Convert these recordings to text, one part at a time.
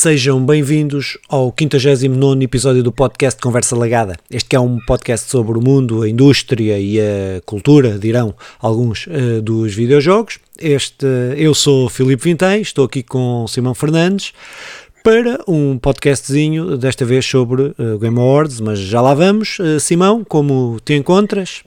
Sejam bem-vindos ao 59 episódio do podcast Conversa Lagada. Este é um podcast sobre o mundo, a indústria e a cultura, dirão alguns, uh, dos videojogos. Este, eu sou Filipe Vintém, estou aqui com Simão Fernandes para um podcastzinho, desta vez sobre uh, Game Awards, mas já lá vamos. Uh, Simão, como te encontras?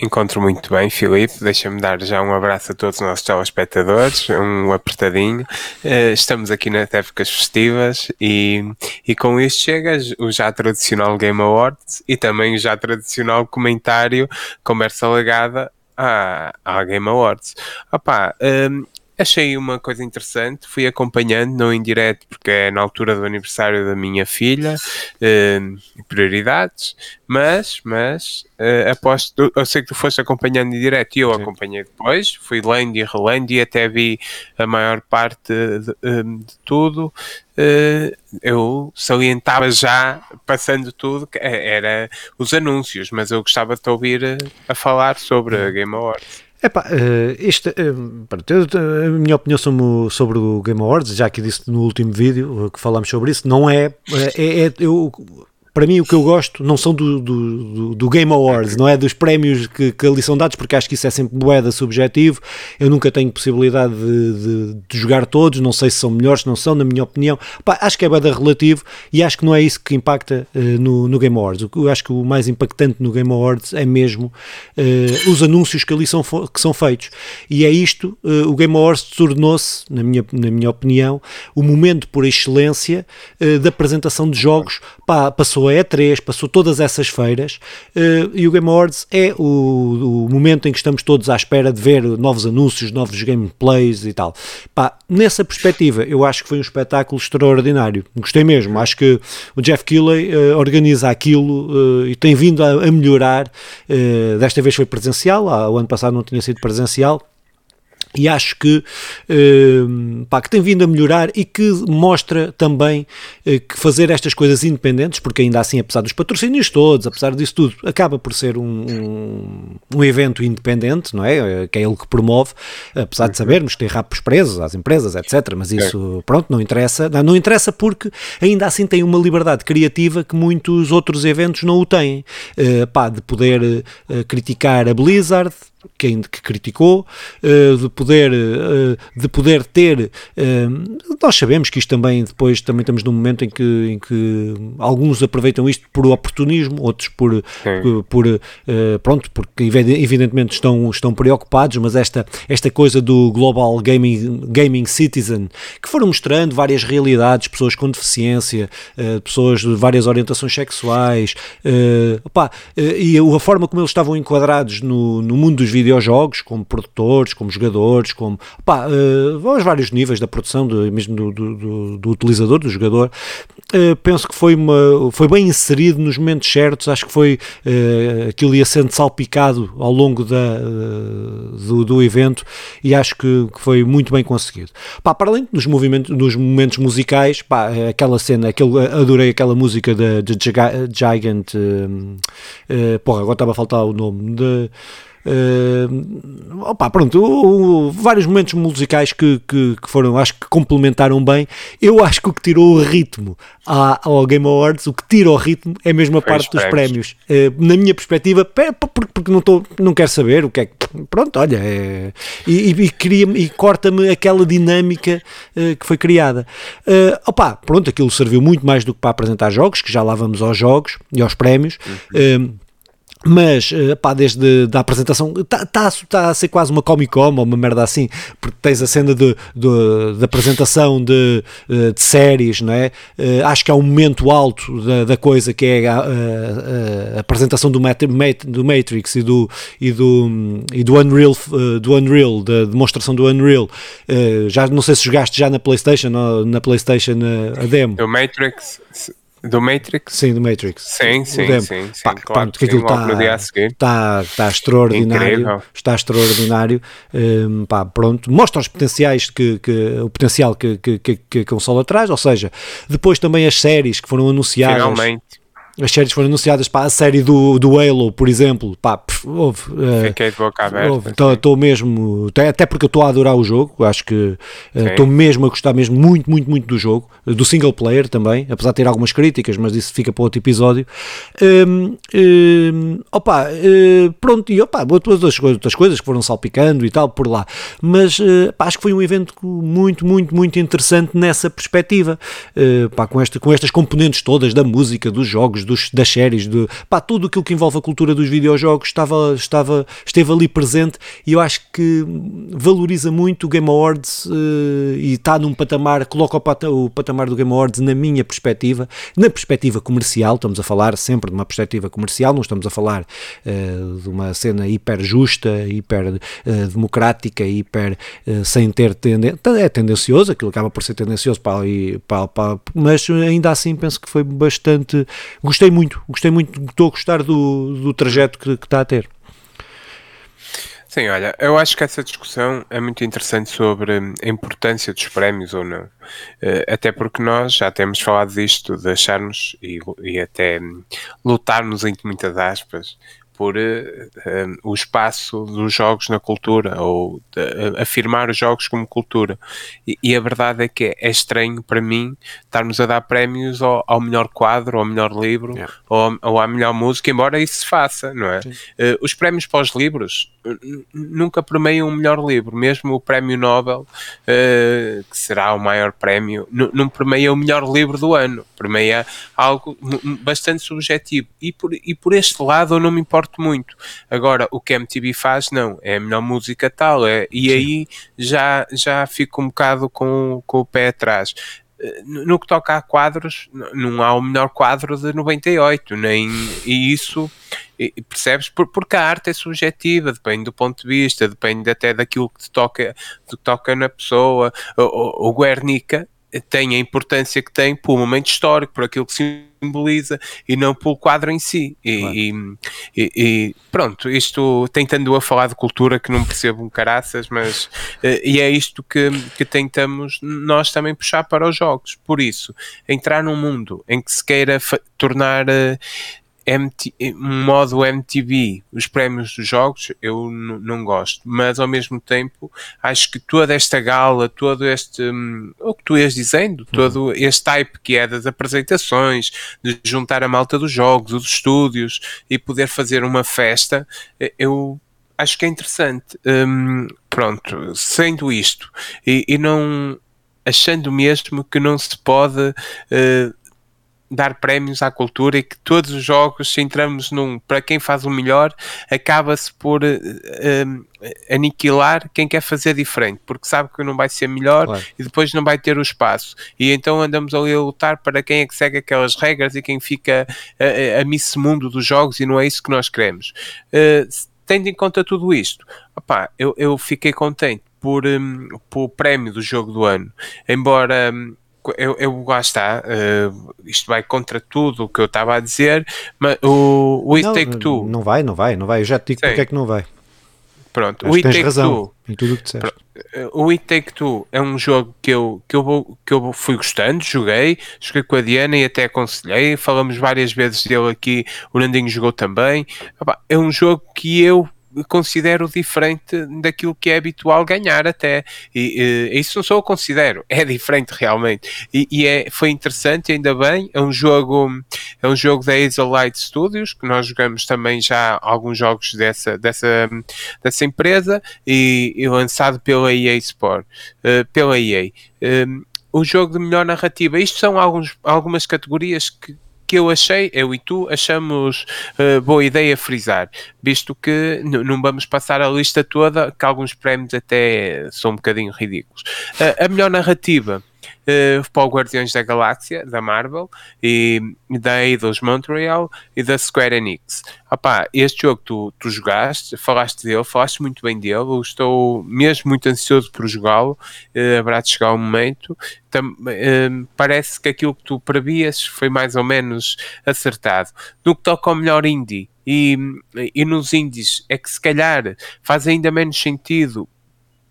Encontro muito bem, Filipe. Deixa-me dar já um abraço a todos os nossos telespectadores, um apertadinho. Uh, estamos aqui nas épocas festivas e, e com isto chega o já tradicional Game Awards e também o já tradicional comentário, conversa legada à, à Game Awards. Opa, um, Achei uma coisa interessante, fui acompanhando, não em direto, porque é na altura do aniversário da minha filha, uh, prioridades, mas, mas uh, aposto, eu sei que tu foste acompanhando em direto e eu Sim. acompanhei depois, fui lendo e relendo e até vi a maior parte de, um, de tudo. Uh, eu salientava já, passando tudo, que era os anúncios, mas eu gostava de te ouvir a, a falar sobre a Game Awards. Epá, uh, este, uh, a minha opinião sobre, sobre o Game Awards, já que disse no último vídeo que falámos sobre isso, não é, é, é eu para mim o que eu gosto não são do, do, do Game Awards, não é dos prémios que, que, ali são dados, porque acho que isso é sempre boeda subjetivo. Eu nunca tenho possibilidade de, de, de, jogar todos, não sei se são melhores, se não são, na minha opinião. Pá, acho que é boeda relativo e acho que não é isso que impacta uh, no, no, Game Awards. Eu acho que o mais impactante no Game Awards é mesmo uh, os anúncios que ali são, que são feitos. E é isto, uh, o Game Awards tornou-se, na minha, na minha opinião, o momento por excelência da apresentação de jogos. Pá, passou passou a E3, passou todas essas feiras uh, e o Game Awards é o, o, momento em que estamos todos à espera de ver novos anúncios, novos gameplays e tal. Pá, nessa perspectiva, eu acho que foi um espetáculo extraordinário. Gostei mesmo. Acho que o Jeff Keighley uh, organiza aquilo uh, e tem vindo a, a melhorar. desta vez foi presencial, ah, o ano passado não tinha sido presencial e acho que, uh, pá, que tem vindo a melhorar e que mostra também uh, que fazer estas coisas independentes, porque ainda assim, apesar dos patrocínios todos, apesar disso tudo, acaba por ser um, um, um evento independente, não é? Que é ele que promove, apesar de sabermos que tem rapos presos às empresas, etc. Mas isso, pronto, não interessa. Não, não interessa porque ainda assim tem uma liberdade criativa que muitos outros eventos não o têm. Uh, pá, de poder criticar a Blizzard, quem que criticou, uh, de poder uh, de poder ter uh, nós sabemos que isto também depois também estamos num momento em que, em que alguns aproveitam isto por oportunismo, outros por, por, por pronto, porque evidentemente estão, estão preocupados, mas esta, esta coisa do Global Gaming, Gaming Citizen, que foram mostrando várias realidades, pessoas com deficiência, pessoas de várias orientações sexuais, opa, e a forma como eles estavam enquadrados no, no mundo dos videojogos, como produtores, como jogadores, como pá, uh, aos vários níveis da produção, de, mesmo do, do, do, utilizador, do jogador. Uh, penso que foi, uma, foi bem inserido nos momentos certos, acho que foi uh, aquilo ia sendo salpicado ao longo da, do, do evento e acho que, que, foi muito bem conseguido. Pá, para além dos, movimentos, dos momentos musicais, pá, aquela cena, aquele, adorei aquela música de, de Gigant, uh, porra, agora estava a faltar o nome, de Uh, opa, pronto, o, o, vários momentos musicais que, que, que, foram, acho que complementaram bem. Eu acho que o que tirou o ritmo à, ao Game Awards, o que tira o ritmo é mesmo a Foi parte dos prémios. Uh, na minha perspectiva, porque, porque não, tô, não quero saber o que é que. Pronto, olha, é, e, e, e corta-me aquela dinâmica uh, que foi criada. Uh, opa, pronto, aquilo serviu muito mais do que para apresentar jogos, que já lá vamos aos jogos e aos prémios. Uhum. Mas, eh, pá, desde a apresentação, está tá, tá a ser quase uma Comic Con ou uma merda assim, porque tens a cena de, de, de apresentação de, eh, de, séries, não é? Eh, acho que é um momento alto da, da coisa que é a, a, a apresentação do, do Matrix e do, e do, e do Unreal, do Unreal, da demonstração do Unreal. Já não sei se jogaste já na PlayStation na PlayStation a demo. O Matrix do Matrix? Sim, do Matrix. Sim, sim, sim, sim, pá, claro. Porque aquilo está, está, está extraordinário. Incrível. Está extraordinário. Um, pá, pronto. Mostra os potenciais que, que o potencial que, que, que, que a consola traz, ou seja, depois também as séries que foram anunciadas. Finalmente as séries foram anunciadas para a série do, do Halo, por exemplo, pá, pff, houve, uh, Fiquei de boca aberta. Estou mesmo, até porque eu estou a adorar o jogo, acho que estou uh, mesmo a gostar mesmo muito, muito, muito do jogo, do single player também, apesar de ter algumas críticas, mas isso fica para outro episódio. Um, um, opa, uh, pronto, e opa, outras, outras coisas que foram salpicando e tal por lá, mas uh, pá, acho que foi um evento muito, muito, muito interessante nessa perspectiva, pá, com, esta, com estas componentes todas da música, dos jogos, dos, das séries, de, pá, tudo aquilo que envolve a cultura dos videojogos estava, estava, esteve ali presente e eu acho que valoriza muito o Game Awards uh, e está num patamar, coloca o, pat o patamar do Game Awards na minha perspectiva, na perspectiva comercial, estamos a falar sempre de uma perspectiva comercial, não estamos a falar uh, de uma cena hiper justa, hiper uh, democrática, hiper sem ter tendência, é tendencioso, aquilo acaba por ser tendencioso para, para, para, mas ainda assim penso que foi bastante gostei muito, gostei muito, estou a gostar do, do trajeto que, que está a ter. Sim, olha, eu acho que essa discussão é muito interessante sobre a importância dos prémios ou não. Eh, até porque nós já temos falado disto, de acharmos e, e até lutarmos entre muitas aspas por uh, o espaço dos jogos na cultura ou de, uh, afirmar os jogos como cultura. E, e, a verdade é que é estranho para mim estarmos a dar prémios ao, ao melhor quadro, ao melhor livro yeah. ou, ou, à melhor música, embora isso se faça, não é? Uh, os prémios para os livros nunca premiam um melhor livro, mesmo o prémio Nobel, que será o maior prémio, não premia o melhor livro do ano, premia algo bastante subjetivo. E por, e por este lado eu não me importo importo muito. Agora, o que a MTV faz, não, é a melhor música tal, é, e Sim. aí já, já fico um bocado com, com o pé atrás eh, no que toca a quadros, não há o melhor quadro de 98, nem, e isso percebes? Porque a arte é subjetiva, depende do ponto de vista, depende até daquilo que te toca, te toca na pessoa. O, o Guernica tem a importância que tem por um momento histórico, por aquilo que simboliza e não pelo quadro em si. E, claro. e, e, e, pronto, isto tentando a falar de cultura que não percebo um caraças, mas uh, e é isto que, que tentamos nós também puxar para os jogos. Por isso, entrar num mundo em que se queira tornar uh, MT, um modo MTV, os prémios dos jogos, eu não gosto, mas ao mesmo tempo acho que toda esta gala, todo este, um, o que tu ias dizendo, uhum. todo este type que é das apresentações, de juntar a malta dos jogos, dos estúdios e poder fazer uma festa, eu acho que é interessante. Um, pronto, sendo isto e, e, não achando mesmo que não se pode. Uh, dar prémios à cultura e que todos os jogos, se entramos num para quem faz o melhor, acaba-se por uh, uh, aniquilar quem quer fazer diferente, porque sabe que não vai ser melhor claro. e depois não vai ter o espaço. E então andamos ali a lutar para quem é que segue aquelas regras e quem fica a, a miss mundo dos jogos e não é isso que nós queremos. Uh, tendo em conta tudo isto, opá, eu, eu fiquei contente por, um, por prémio do jogo do ano, embora. Um, eu, eu lá está, uh, isto vai contra tudo o que eu estava a dizer, mas o, o It não, Take Two. Não vai, não vai, não vai. Eu já te digo Sim. porque é que não vai. Pronto, o It Take razão Two. Em tudo o que disseste. O It Take Two é um jogo que eu, que, eu, que eu fui gostando, joguei, joguei com a Diana e até aconselhei, falamos várias vezes dele aqui, o Nandinho jogou também. É um jogo que eu considero diferente daquilo que é habitual ganhar até. E, e isso não só eu considero, é diferente realmente. E, e, é, foi interessante, ainda bem. É um jogo, é um jogo da Light Studios, que nós jogamos também já alguns jogos dessa, dessa, dessa empresa e, e lançado pela EA Sport, uh, pela EA. Um, o jogo de melhor narrativa. Isto são alguns, algumas categorias que, que eu achei, eu e tu, achamos uh, boa ideia frisar, visto que não vamos passar a lista toda, que alguns prémios até são um bocadinho ridículos. Uh, a melhor narrativa uh, para o Guardiões da Galáxia, da Marvel, e, da Eidos Montreal e da Square Enix. Opa, este jogo tu, tu jogaste, falaste dele, falaste muito bem dele, eu estou mesmo muito ansioso por jogá-lo, uh, haverá de chegar o momento. Tam, uh, parece que aquilo que tu previas foi mais ou menos acertado. No que toca ao melhor indie, e, e nos indies é que se calhar faz ainda menos sentido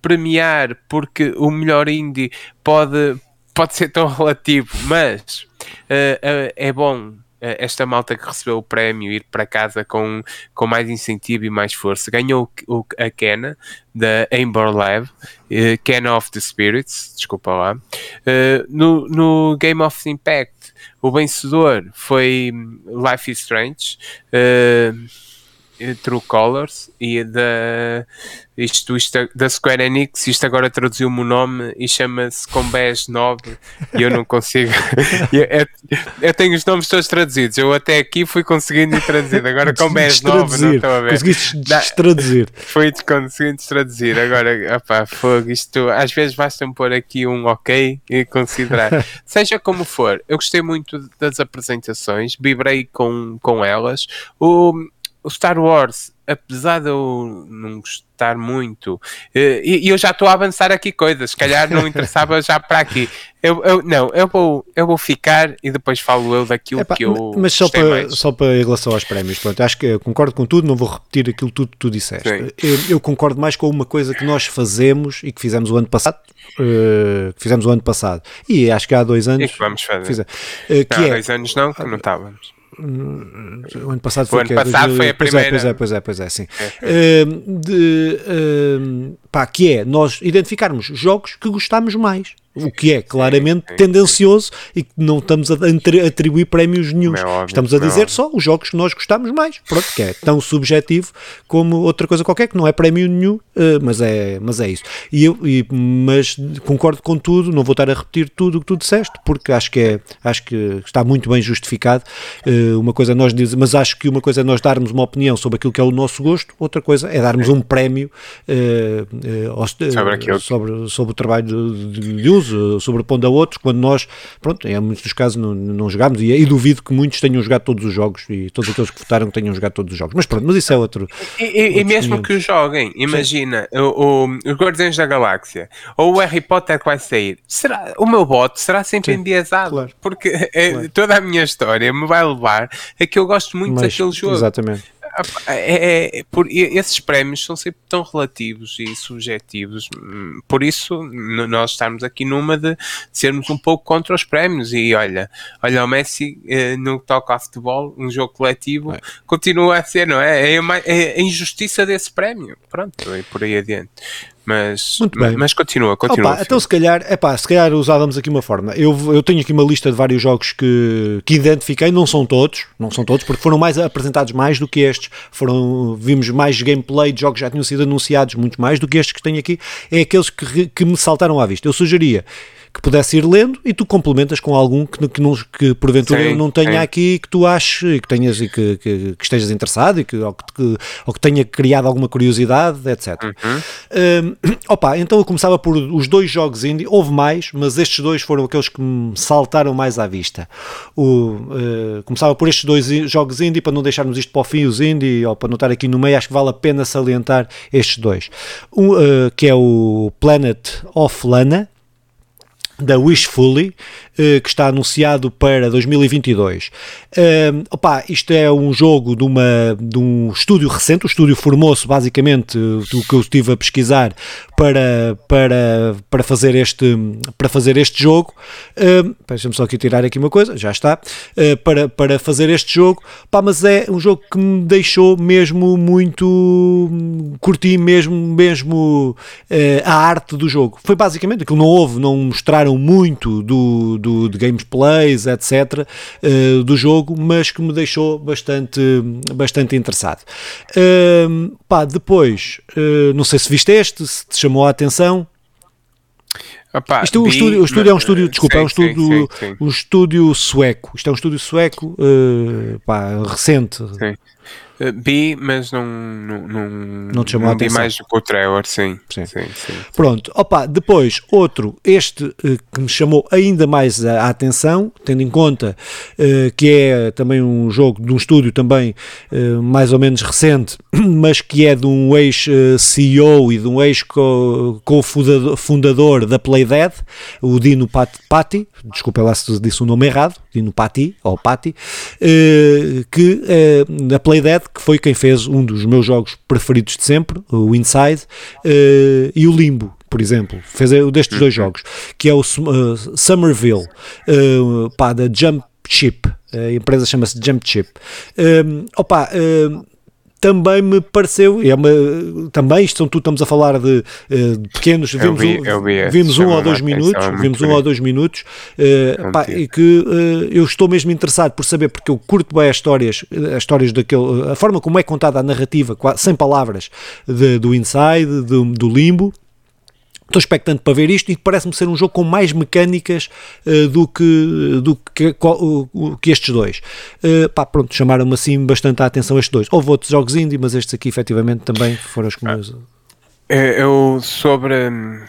premiar porque o melhor indie pode, pode ser tão relativo, mas uh, uh, é bom esta malta que recebeu o prémio ir para casa com, com mais incentivo e mais força. Ganhou o, a Kena da Amber Lab, uh, Ken of the Spirits, desculpa lá. Uh, no, no Game of Impact, o vencedor foi Life is Strange. Uh, True Colors e da, isto, isto, da Square Enix, isto agora traduziu-me o nome e chama-se Combés 9 e eu não consigo. eu, eu, eu, tenho os nomes todos traduzidos, eu até aqui fui conseguindo traduzir, agora Combés 9 não estou a ver. Conseguiste traduzir. Fui conseguindo traduzir, agora, opá, fogo, isto às vezes basta-me pôr aqui um ok e considerar. Seja como for, eu gostei muito das apresentações, vibrei com, com elas. O, o Star Wars, apesar de eu não gostar muito, eh, e, eu já estou a avançar aqui coisas, se calhar não interessava já para aqui. Eu, eu, não, eu vou, eu vou ficar e depois falo eu daquilo Epá, que eu. Mas só para, só para em relação aos prémios, pronto, acho que concordo com tudo, não vou repetir aquilo tudo que tu disseste. Eu, eu, concordo mais com uma coisa que nós fazemos e que fizemos o ano passado. Uh, que fizemos o ano passado e acho que há dois anos. E que vamos fazer. Fiz, uh, que não, é, há dois anos não, que não estávamos. O ano passado foi, o ano passado foi a pois primeira. É, pois é, pois é, pois é, sim. É, uh, de, uh, pá, que é nós identificarmos jogos que gostamos mais. O que é claramente sim, sim, tendencioso sim. e que não estamos a atribuir prémios nenhum. É estamos a dizer só os jogos que nós gostamos mais. Pronto, que é tão subjetivo como outra coisa qualquer, que não é prémio nenhum, uh, mas, é, mas é isso. E eu, e, mas concordo com tudo, não vou estar a repetir tudo o que tu disseste, porque acho que, é, acho que está muito bem justificado. Uh, uma coisa nós dizemos, mas acho que uma coisa é nós darmos uma opinião sobre aquilo que é o nosso gosto, outra coisa é darmos um prémio uh, sobre, sobre, sobre, o trabalho de, de, de uso, sobrepondo a outros, quando nós, pronto, em muitos dos casos não, não jogámos e, e, duvido que muitos tenham jogado todos os jogos e todos aqueles que votaram tenham jogado todos os jogos. Mas pronto, mas isso é outro. E, e, e mesmo que joguem, imagina o, o, os Guardiões da Galáxia ou o Harry Potter que vai sair, será, o meu voto será sempre Sim, enviesado, claro. porque é, claro. toda a minha história me vai levar a que eu gosto muito Mas, daquele jogo. Exatamente. É, é, é, por, esses prémios são sempre tão relativos e subjetivos, hum, por isso nós estamos aqui numa de sermos um pouco contra os prémios. E olha, olha o Messi eh, no que toca a futebol, um jogo coletivo, é. continua a ser, não é? É a, é a injustiça desse prémio. Pronto, e por aí adiante. Mas, Muito bem. mas continua, continua. Opa, então se calhar, epá, se calhar usávamos aqui uma forma. Eu, eu tenho aqui uma lista de vários jogos que, que identifiquei, não são todos, não são todos, porque foram mais apresentados mais do que estes. Foram, vimos mais gameplay de jogos que já tinham sido anunciados, muito mais do que estes que tenho aqui. É aqueles que, que me saltaram à vista. Eu sugeria que pudesse ir lendo e tu complementas com algum que, que, não, que porventura sim, eu não tenha sim. aqui que tu aches e que tenhas e que, que, que estejas interessado e que ou, que, ou que tenha criado alguma curiosidade, etc. Uhum. Um, opa, então eu começava por os dois jogos indie, houve mais, mas estes dois foram aqueles que me saltaram mais à vista. O, uh, começava por estes dois jogos indie para não deixarmos isto para o fim, os indie, ou para não estar aqui no meio, acho que vale a pena salientar estes dois. Um, uh, que é o Planet of Lana, da Wishfully, eh, que está anunciado para 2022. Uh, opa, isto é um jogo de, uma, de um estúdio recente, o estúdio formou-se basicamente do que eu estive a pesquisar para, para, para, fazer, este, para fazer este jogo. Uh, Deixa-me só aqui tirar aqui uma coisa, já está. Uh, para, para fazer este jogo, Pá, mas é um jogo que me deixou mesmo muito. curti mesmo, mesmo uh, a arte do jogo. Foi basicamente aquilo, não houve, não mostraram muito do do, de gameplays, etc., eh, do jogo, mas que me deixou bastante, bastante interessado. Uh, pá, depois, uh, não sei se viste este, se te chamou a atenção. Opa, Isto, o, estúdio, o estúdio é um estúdio, desculpa, sim, é um estúdio, sim, sim, um estúdio sueco. Isto é um estúdio sueco uh, pá, recente. Sim. Uh, bi, mas não, não, não, não te chamou não a atenção. mais do que o Trevor, sim. Sim. sim, sim. Pronto, opa, depois outro, este uh, que me chamou ainda mais a, atenção, tendo em conta uh, que é também um jogo de um estúdio também mais ou menos recente, mas que é de um ex-CEO e de um ex-cofundador da Playdead, o Dino Patti, desculpa lá se disse o nome errado, Dino Patti, ou Patti, que a Playdead que foi quem fez um dos meus jogos preferidos de sempre, o Inside, uh, e o Limbo, por exemplo, fez destes dois jogos, que é o Somerville, pá, da Jump Chip. A empresa chama-se Jump Chip. Um, opa, um, também me pareceu, é uma, também isto tudo estamos a falar de, uh, de pequenos, vimos, vi, um, vi vimos um ou dois minutos, vimos um ou dois minutos, uh, pá, e que uh, eu estou mesmo interessado por saber, porque eu curto bem as histórias, as histórias daquele, a forma como é contada a narrativa, sem palavras, de, do Inside, do, do Limbo, Estou expectante para ver isto e parece-me ser um jogo com mais mecânicas uh, do, que, do que, uh, que estes dois. Uh, pá, pronto, chamaram-me assim bastante a atenção estes dois. Houve outros jogos indie, mas estes aqui efetivamente também foram os que ah. meus... Eu, sobre,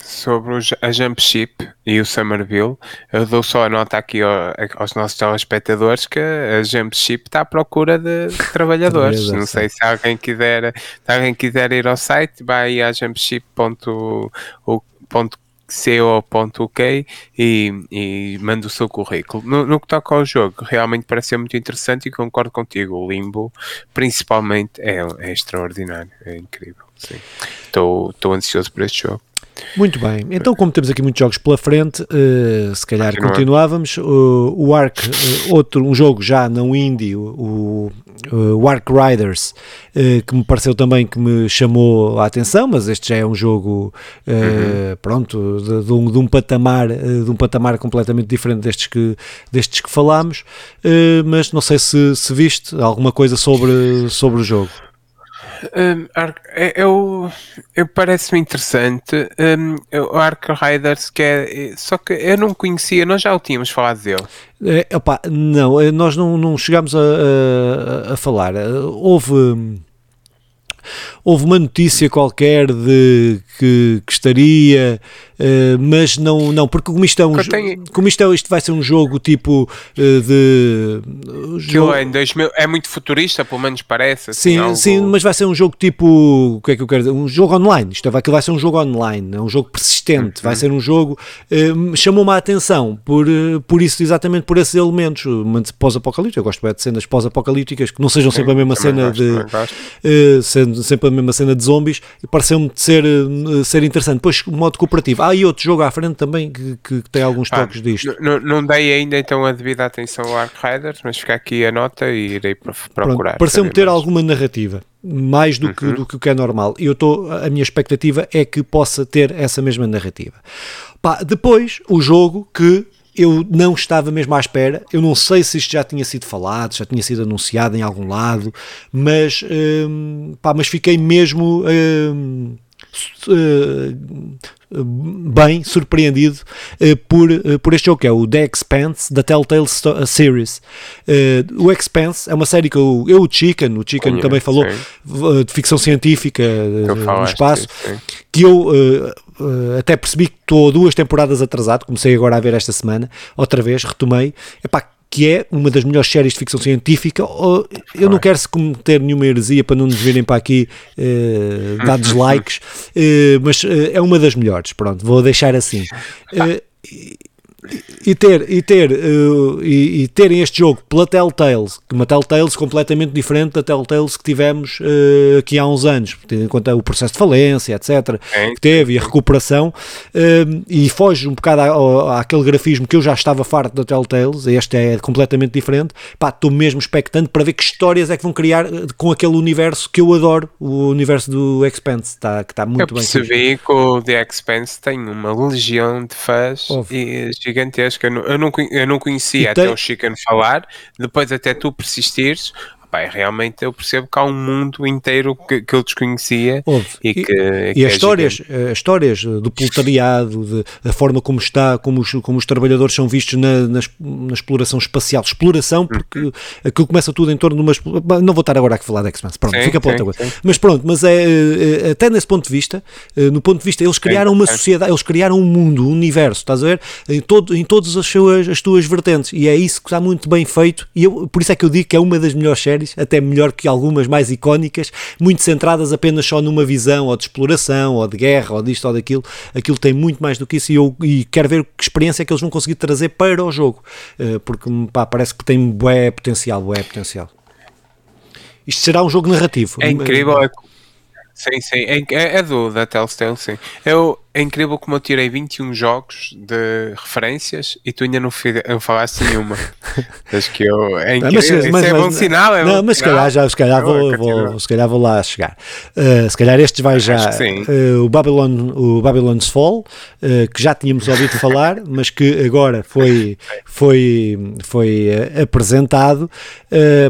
sobre a Jump Ship e o Somerville, eu dou só a nota aqui aos nossos telespectadores que a Jump Ship está à procura de, trabalhadores. Não sei se alguém quiser, se alguém quiser ir ao site, vai a jumpship.com co.uk e, e manda o seu currículo. No, no, que toca ao jogo, realmente parece ser muito interessante e concordo contigo. O Limbo, principalmente, é, é extraordinário, é incrível. Estou ansioso por este jogo. Muito bem, então como temos aqui muitos jogos pela frente, uh, se calhar continuávamos. Uh, o Ark, uh, outro, um jogo já não indie, o, o Ark Riders, que me pareceu também que me chamou a atenção, mas este já é um jogo, uhum. pronto, de, de, um, de, um, patamar, de um patamar completamente diferente destes que, destes que falámos, mas não sei se, se viste alguma coisa sobre, sobre o jogo. Um, é, eu, eu parece-me interessante. Um, o Ark Riders, que é, só que eu não conhecia, nós já o tínhamos falado dele. É, opa, não, eh, nós não, não chegámos a, a, a falar. Houve houve uma notícia qualquer de que, que estaria, uh, mas não, não, porque como isto é um tenho... como isto, é, isto vai ser um jogo tipo uh, de jogo... é, em 2000, é muito futurista, pelo menos parece. Assim, sim, algo... sim, mas vai ser um jogo tipo o que é que eu quero dizer? Um jogo online. Isto vai, vai ser um jogo online, é um jogo persistente, uhum. vai ser um jogo. Uh, Chamou-me a atenção por, por isso, exatamente por esses elementos pós-apocalípticos. Eu gosto bem de cenas pós-apocalípticas que não sejam sempre a mesma cena gosto, de. sendo sempre a mesma cena de zombies, pareceu-me ser, eh, ser interessante. Depois, o modo cooperativo. Há aí outro jogo à frente também que, que tem alguns ah, toques disto. Não dei ainda então a devida atenção ao Ark Riders, mas fica aqui a nota e irei procurar. Pareceu-me ter mais. alguma narrativa mais do que, uhum. do que é normal. E eu estou, a minha expectativa é que possa ter essa mesma narrativa. Pá, depois, o jogo que eu não estava mesmo à espera. Eu não sei se isto já tinha sido falado, já tinha sido anunciado em algum lado, mas, hum, pá, mas fiquei mesmo hum, hum, bem surpreendido uh, por, uh, por este jogo, que é o The Expanse da Telltale Sto Series. O Expanse é uma série que eu, eu o Chicken, o Chicken também falou, de ficção científica no espaço, sim, sim. que eu até percebi que estou duas temporadas atrasado, comecei agora a ver esta semana, outra vez, retomei. Epá, que é uma das melhores séries de ficção científica. Eu não quero se cometer nenhuma heresia para não nos virem para aqui uh, dar dislikes, uh, mas uh, é uma das melhores. Pronto, vou deixar assim. Uh, e ter, e, ter, uh, e, e, terem este jogo pela Telltales, uma Telltales completamente diferente da Telltales que tivemos uh, aqui há uns anos, tendo em conta o processo de falência, etc., que teve e a recuperação, uh, e foge um bocado àquele grafismo que eu já estava farto da Telltales, este é completamente diferente, pá, estou mesmo expectante para ver que histórias é que vão criar com aquele universo que eu adoro, o universo do Expanse, tá, que está muito eu bem. Eu percebi que o The Expanse tem uma legião de fãs e gigantesca. Eu não, eu não conhecia até o Chicken falar, depois até tu persistires, pá, realmente eu percebo que há um mundo inteiro que, que eu desconhecia e que. E, que e as, é histórias, as eh, histórias do proletariado, de, da forma como está, como os, como os trabalhadores são vistos na, na, na exploração espacial. Exploração, porque uhum. aquilo começa tudo em torno de uma. Não vou estar agora a falar da X-Men, pronto, sim, fica para outra coisa. Mas pronto, mas é, é até nesse ponto de vista, eh, no ponto de vista, eles criaram uma sociedade, eles criaram um mundo, um universo, estás a ver? Em, todo, em todas as, suas, as tuas vertentes. E é isso que está muito bem feito. E eu, por isso é que eu digo que é uma das melhores séries séries, até melhor que algumas mais icónicas, muito centradas apenas só numa visão ou de exploração, ou de guerra, ou disto ou daquilo. Aquilo tem muito mais do que isso e eu e quero ver que experiência é que eles vão conseguir trazer para o jogo, eh, porque pá, parece que tem bué potencial, bué potencial. Isto será um jogo narrativo. É incrível. É... Sim, sim, é, é, é do da Telltale, sim. Eu, é incrível como eu tirei 21 jogos de referências e tu ainda não, não falaste nenhuma. Acho que eu. É incrível. Mas, mas, mas, é bom sinal. É não, mas se calhar, já, se, calhar vou, vou, se calhar vou lá chegar. Uh, se calhar este vai já. Uh, o, Babylon, o Babylon's Fall, uh, que já tínhamos ouvido falar, mas que agora foi, foi, foi apresentado.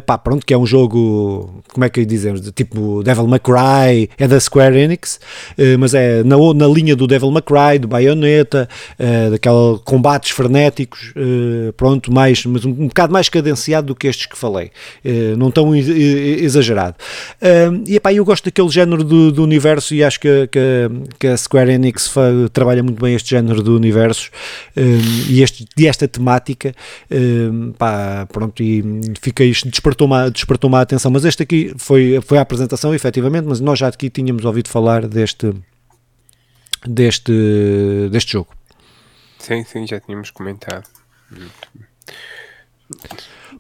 pá, pronto, que é um jogo, como é que dizemos, de tipo Devil May Cry, é da Square Enix, mas é na, na linha do Devil May Cry, do Bayonetta, uh, combates frenéticos, uh, pronto, mais, mas um, um bocado mais cadenciado do que estes que falei, uh, não tão exagerado. e epá, eu gosto daquele género do, do universo e acho que, que, que a Square Enix trabalha muito bem este género do universo e, este, e esta temática, pá, pronto, e isto, despertou-me despertou a atenção, mas este aqui foi, foi a apresentação, efetivamente, mas nós já aqui tínhamos ouvido falar deste deste, deste jogo. Sim, sim, já tínhamos comentado.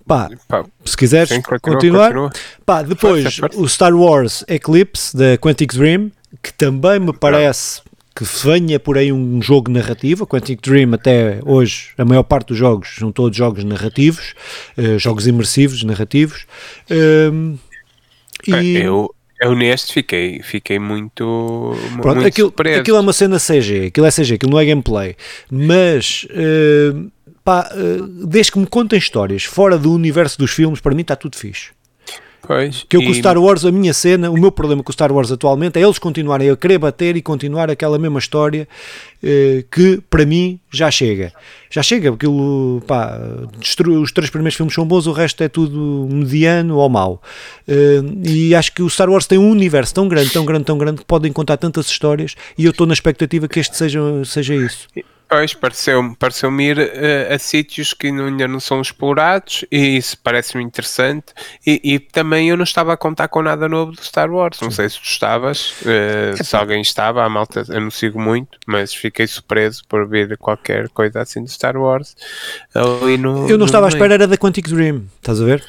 Pá, Pá se quiseres sim, continua, continuar. Continua. Pá, depois força, força. o Star Wars Eclipse da Quantic Dream, que também me parece que venha por aí um jogo narrativo. Quantic Dream, até hoje, a maior parte dos jogos são todos jogos narrativos, uh, jogos imersivos, narrativos. Uh, e... Eu, eu neste fiquei, fiquei muito, Pronto, muito aquilo, aquilo é uma cena CG, aquilo é CG, aquilo não é gameplay, mas uh, pá, uh, desde que me contem histórias fora do universo dos filmes, para mim está tudo fixe. Pois, que eu e... com o Star Wars, a minha cena, o meu problema com o Star Wars atualmente é eles continuarem a querer bater e continuar aquela mesma história eh, que para mim já chega. Já chega, porque pá, os três primeiros filmes são bons, o resto é tudo mediano ou mau. Eh, e acho que o Star Wars tem um universo tão grande, tão grande, tão grande que podem contar tantas histórias e eu estou na expectativa que este seja, seja isso. Pois, pareceu-me pareceu ir uh, a sítios que ainda não são explorados e isso parece-me interessante. E, e, também eu não estava a contar com nada novo do Star Wars. Não sei se tu estavas, uh, se alguém estava, a malta eu não sigo muito, mas fiquei surpreso por ver qualquer coisa assim do Star Wars. No, eu não estava à espera, era da Quantic Dream, estás a ver?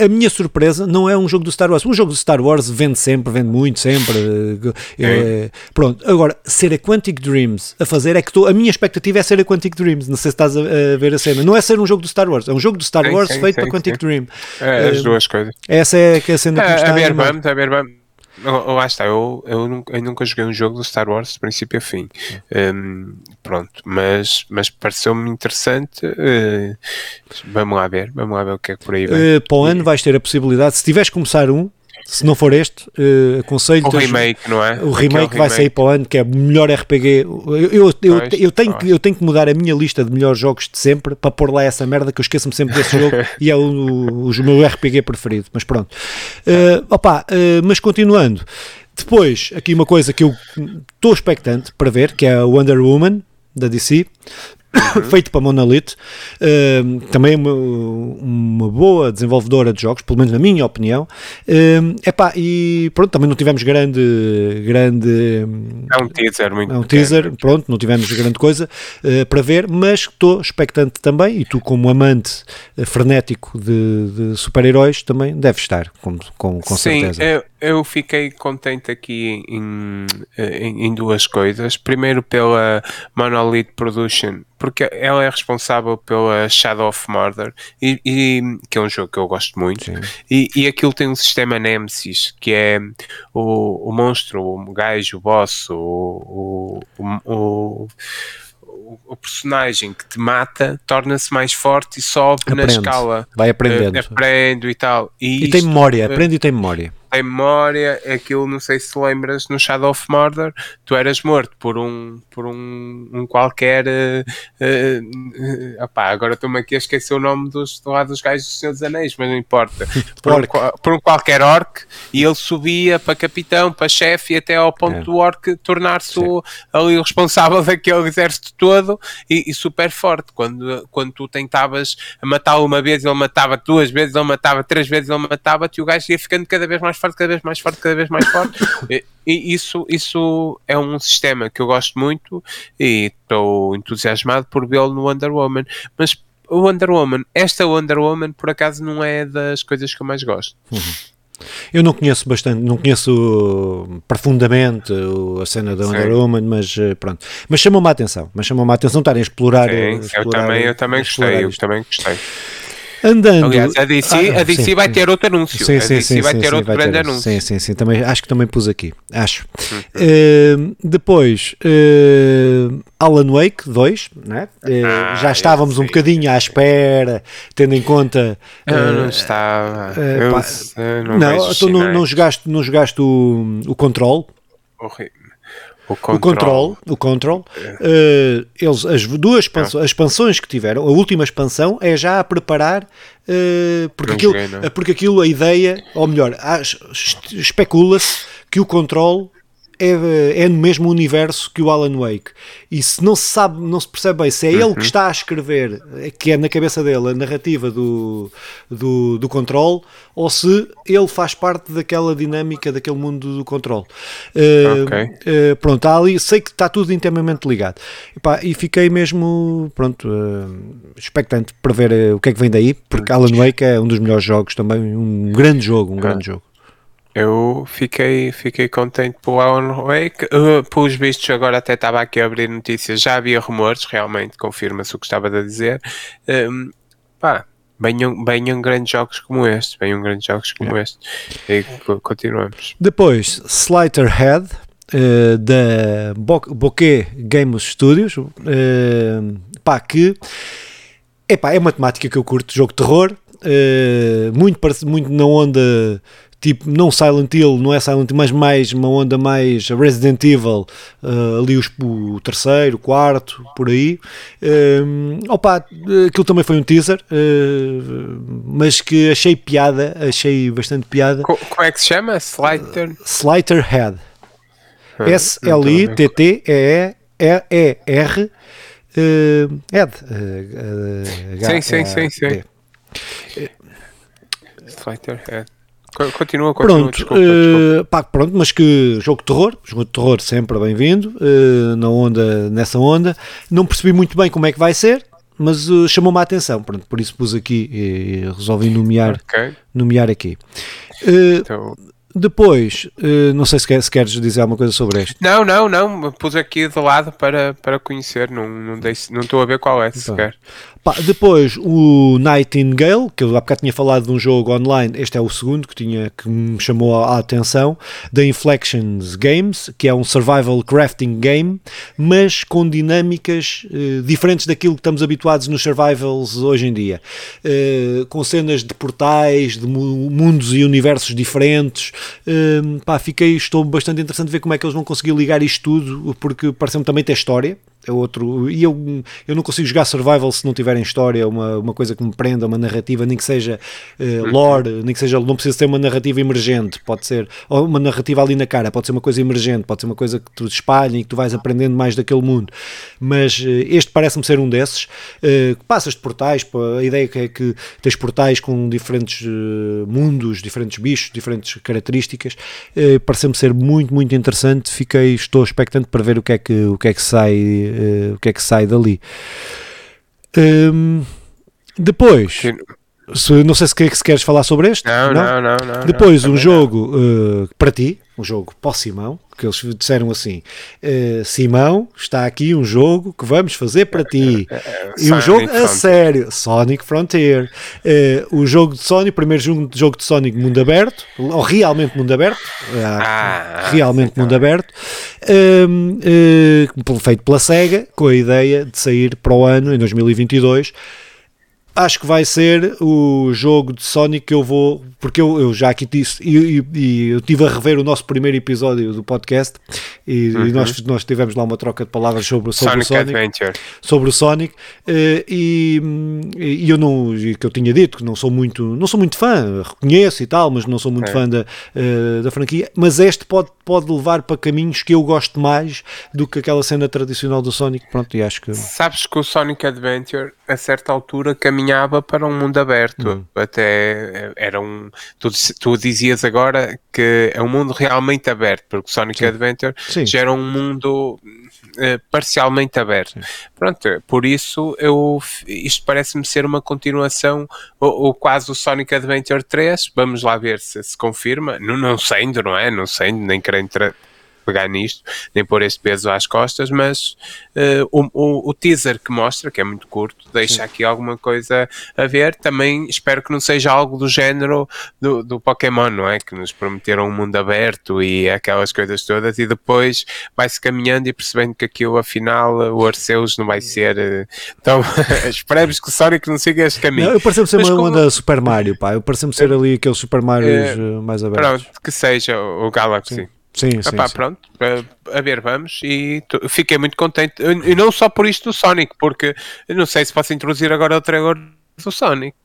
A, a, minha surpresa não é um jogo do Star Wars. Um jogo do Star Wars vende sempre, vende muito, sempre. É, pronto, agora, ser a Quantic Dreams a fazer é que tô, a minha expectativa expectativa é ser a Quantic Dreams. Não sei se estás a, a, ver a cena. Não é ser um jogo do Star Wars, é um jogo do Star Wars sim, feito sim, para Quantic Dream. É, as uh, duas coisas. Essa é, que é a cena que é, está a ver, vamos, a ver, vamos. Lá está, eu, eu, nunca, eu nunca joguei um jogo do Star Wars de princípio a fim. Um, pronto, mas, mas pareceu-me interessante. Uh, vamos lá ver, vamos lá ver o que é que por aí vem. Uh, para o ano vais ter a possibilidade, se tiveres começar um, se não for este, uh, aconselho. O remake, não é? O remake vai sair para o ano, que é o melhor RPG. Eu, eu, eu, eu, tenho que, eu tenho que mudar a minha lista de melhores jogos de sempre para pôr lá essa merda que eu esqueço-me sempre desse jogo e é o, o, o, meu RPG preferido. Mas pronto. Uh, opa, uh, mas continuando. Depois, aqui uma coisa que eu estou expectante para ver, que é a Wonder Woman da DC uhum. feito para Monolith, uh, também uma, uma, boa desenvolvedora de jogos, pelo menos na minha opinião. Uh, epá, e pronto, também não tivemos grande. grande é um teaser muito É um teaser, pronto, não tivemos grande coisa uh, para ver, mas estou expectante também, e tu, como amante eh, frenético de, de super-heróis, também deves estar, com, com, com Sim, certeza. Eu fiquei contente aqui em, em, em duas coisas. Primeiro, pela Monolith Production porque ela é responsável pela Shadow of Murder, e, e que é um jogo que eu gosto muito, e, e aquilo tem um sistema Nemesis, que é o, o monstro, o gajo, o boss, o, o, o o, personagem que te mata torna-se mais forte e sobe Aprende. na escala. Vai aprendendo. Uh, aprendo e tal. E, e isto, tem memória, aprende e tem memória tem memória, aquilo não sei se lembras no Shadow of Murder, tu eras morto por um, por um, um qualquer uh, uh, opá, agora estou-me aqui a esquecer o nome dos, do lado dos gajos do Senhor dos Anéis, mas não importa, por, um, por um qualquer orc e ele subia para capitão, para chefe e até ao ponto é. do orc tornar-se ali o responsável daquele exército todo e, e, super forte, quando, quando tu tentavas matá-lo uma vez ele matava duas vezes, ele matava três vezes, ele matava-te e o gajo ia ficando cada vez mais forte, cada vez mais forte, cada vez mais forte. e, e isso, isso é um sistema que eu gosto muito e estou entusiasmado por vê-lo no Wonder Woman. Mas o Wonder Woman, esta Wonder Woman, por acaso, não é das coisas que eu mais gosto. Uhum. Eu não conheço bastante, não conheço profundamente a cena da Wonder Woman, mas eh, pronto. Mas chamou-me a atenção, mas chamou-me a atenção estar a explorar. Sim, explorar eu também, eu também gostei, eu também gostei. Andando. Aliás, a DC, ah, a DC sim, vai ter outro anúncio. Sim, sim, a DC sim, vai ter outro vai grande ter, anúncio. Sim, sim, sim. Também, acho que também pus aqui. Acho. Uhum. Uh, depois, uh, Alan Wake 2, né? Uh, ah, já estávamos um bocadinho à espera, tendo em conta. Eu não estava. Eu, pá, não, não, tu não, não, jogaste, não jogaste o, o Control. Horrível. O Control, o Control, o control. Uh, eles, as duas expansões, as expansões que tiveram, a última expansão é já a preparar, uh, porque, aquilo, joguei, porque aquilo, a ideia, ou melhor, especula-se que o Control é, é no mesmo universo que o Alan Wake. E se não se sabe, não se percebe bem se é uhum. ele que está a escrever, que é na cabeça dele a narrativa do, do, do Control, ou se ele faz parte daquela dinâmica, daquele mundo do Control. Uh, okay. uh, pronto, ali, sei que está tudo intimamente ligado. E, pá, e fiquei mesmo, pronto, uh, expectante para ver o que é que vem daí, porque Alan Wake é um dos melhores jogos também, um grande jogo, um grande jogo. Eu fiquei, fiquei contente pelo Alan Wake. Uh, pelos vistos, agora até estava aqui a abrir notícias. Já havia rumores, realmente, confirma-se o que estava a dizer. Um, pá, venham, venham grandes jogos como este. Venham grandes jogos como este. E continuamos. Depois, Sliderhead, uh, da Bo Bokeh Games Studios. Uh, pá, que epá, é uma temática que eu curto. Jogo de terror. Uh, muito, muito na onda tipo, não Silent Hill, não é Silent Hill, mas mais uma onda mais Resident Evil, uh, ali os, o terceiro, o quarto, por aí. Uh, opa, aquilo também foi um teaser, uh, mas que achei piada, achei bastante piada. como é que se chama? Slider? Slider Head. Ah, S-L-I-T-T-E-E-R uh, Head. sim, sim, sim, sim. Slider Head. Continua, continua, pronto, desculpa, desculpa. Uh, pá, pronto, mas que jogo de terror, jogo de terror sempre bem-vindo, uh, na onda, nessa onda. Não percebi muito bem como é que vai ser, mas uh, chamou-me a atenção, pronto, por isso pus aqui e resolvi nomear, okay. nomear aqui. Então... Depois, não sei se, quer, se queres dizer alguma coisa sobre este. Não, não, não, pus aqui de lado para, para conhecer, não, não, dei, não estou a ver qual é, então. sequer. Pá, depois o Nightingale, que eu há bocado tinha falado de um jogo online, este é o segundo que, tinha, que me chamou a, a atenção, da Inflections Games, que é um survival crafting game, mas com dinâmicas uh, diferentes daquilo que estamos habituados nos survivals hoje em dia. Uh, com cenas de portais, de mundos e universos diferentes. Uh, pá, fiquei, estou bastante interessante ver como é que eles vão conseguir ligar isto tudo, porque parece-me também ter história é outro. E eu, eu não consigo jogar survival se não tiver em história, uma, uma coisa que me prenda, uma narrativa, nem que seja uh, lore, nem que seja. Não precisa ser uma narrativa emergente, pode ser. Ou uma narrativa ali na cara, pode ser uma coisa emergente, pode ser uma coisa que tu espalha e que tu vais aprendendo mais daquele mundo. Mas uh, este parece-me ser um desses. Uh, passas de portais, a ideia que é que tens portais com diferentes mundos, diferentes bichos, diferentes características. Parece-me ser muito, muito interessante. Fiquei, estou expectante para ver o que é que, o que, é que sai uh, o que é que sai dali. Um, depois, se, não sei se, se queres falar sobre este. Não, não, não. não, não depois, um jogo uh, para ti, um jogo para o Simão, que eles disseram assim: uh, Simão, está aqui um jogo que vamos fazer para ti. e um jogo a sério, Sonic Frontier. Uh, o jogo de Sonic, primeiro jogo, jogo de Sonic mundo aberto, ou realmente mundo aberto, ah, realmente mundo aberto, uh, feito pela SEGA, com a ideia de sair para o ano, em 2022 acho que vai ser o jogo de Sonic que eu vou, porque eu, eu já aqui disse, e, e, eu estive a rever o nosso primeiro episódio do podcast e, uhum. e, nós, nós tivemos lá uma troca de palavras sobre, sobre Sonic o Sonic, Adventure. sobre o Sonic, eh, e, e eu não, que eu tinha dito que não sou muito, não sou muito fã, reconheço e tal, mas não sou muito é. fã da, eh, da franquia, mas este pode, pode levar para caminhos que eu gosto mais do que aquela cena tradicional do Sonic, pronto, e acho que... Sabes que o Sonic Adventure, a certa altura, caminha caminhava para um mundo aberto. Uhum. Até era um. Tu, tu, dizias agora que é um mundo realmente aberto, porque Sonic Sim. Adventure Sim. já era um mundo uh, parcialmente aberto. Sim. Pronto, por isso eu, isto parece-me ser uma continuação, ou, ou, quase o Sonic Adventure 3. Vamos lá ver se se confirma. Não, não sendo, não é? Não sendo, nem querendo pegar nisto, nem pôr este peso às costas, mas uh, o, o, o, teaser que mostra, que é muito curto, deixa Sim. aqui alguma coisa a ver. Também espero que não seja algo do género do, do Pokémon, não é? Que nos prometeram um mundo aberto e aquelas coisas todas, e depois vai-se caminhando e percebendo que aquilo afinal o Arceus não vai ser. Uh, então esperemos que o Sonic não siga este caminho. Não, eu pareceu-me ser uma, como... Super Mario, pá. Eu pareceu-me ser ali aqueles Super Marios uh, mais abertos. Pronto, que seja o Galaxy. Sim. Sim, sim, Epá, sim. pronto, a, a, ver, vamos. E fiquei muito contente. E não só por isto do Sonic, porque não sei se posso introduzir agora o trailer do Sonic.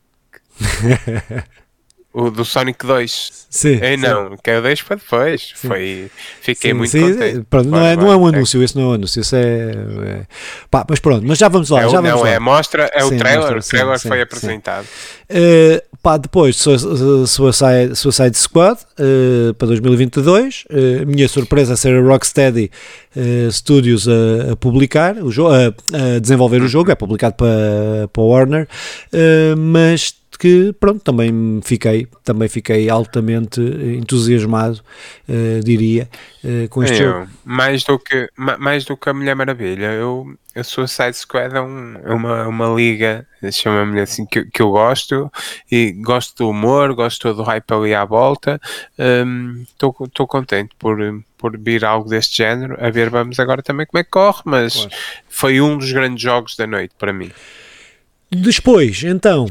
o do Sonic 2. Sim. É, não, sim. que é o 2 para depois. Foi, fiquei sim, muito sim. contente. Pronto, não, é, não é um anúncio, esse não é um anúncio, esse é, é... Pá, mas pronto, mas já vamos lá. É, já vamos não, lá. é mostra, é o trailer, mostra, o trailer foi apresentado. Uh, pá, depois Suicide, Suicide Squad uh, para 2022. Uh, minha surpresa a ser a Rocksteady uh, Studios a, a, publicar o jogo, a, a desenvolver o jogo, é publicado para, para Warner, mas que pronto, também fiquei, também fiquei altamente entusiasmado, uh, diria, uh, com este eu, jogo. Mais do, que, mais do que a Mulher Maravilha, eu, a Suicide Squad é, um, é uma, uma liga, chama-me assim, que, que eu gosto, e gosto do humor, gosto do hype ali à volta, estou um, contente por, por vir algo deste género, a ver, vamos agora também como é que corre, mas claro. foi um dos grandes jogos da noite para mim. Depois, então,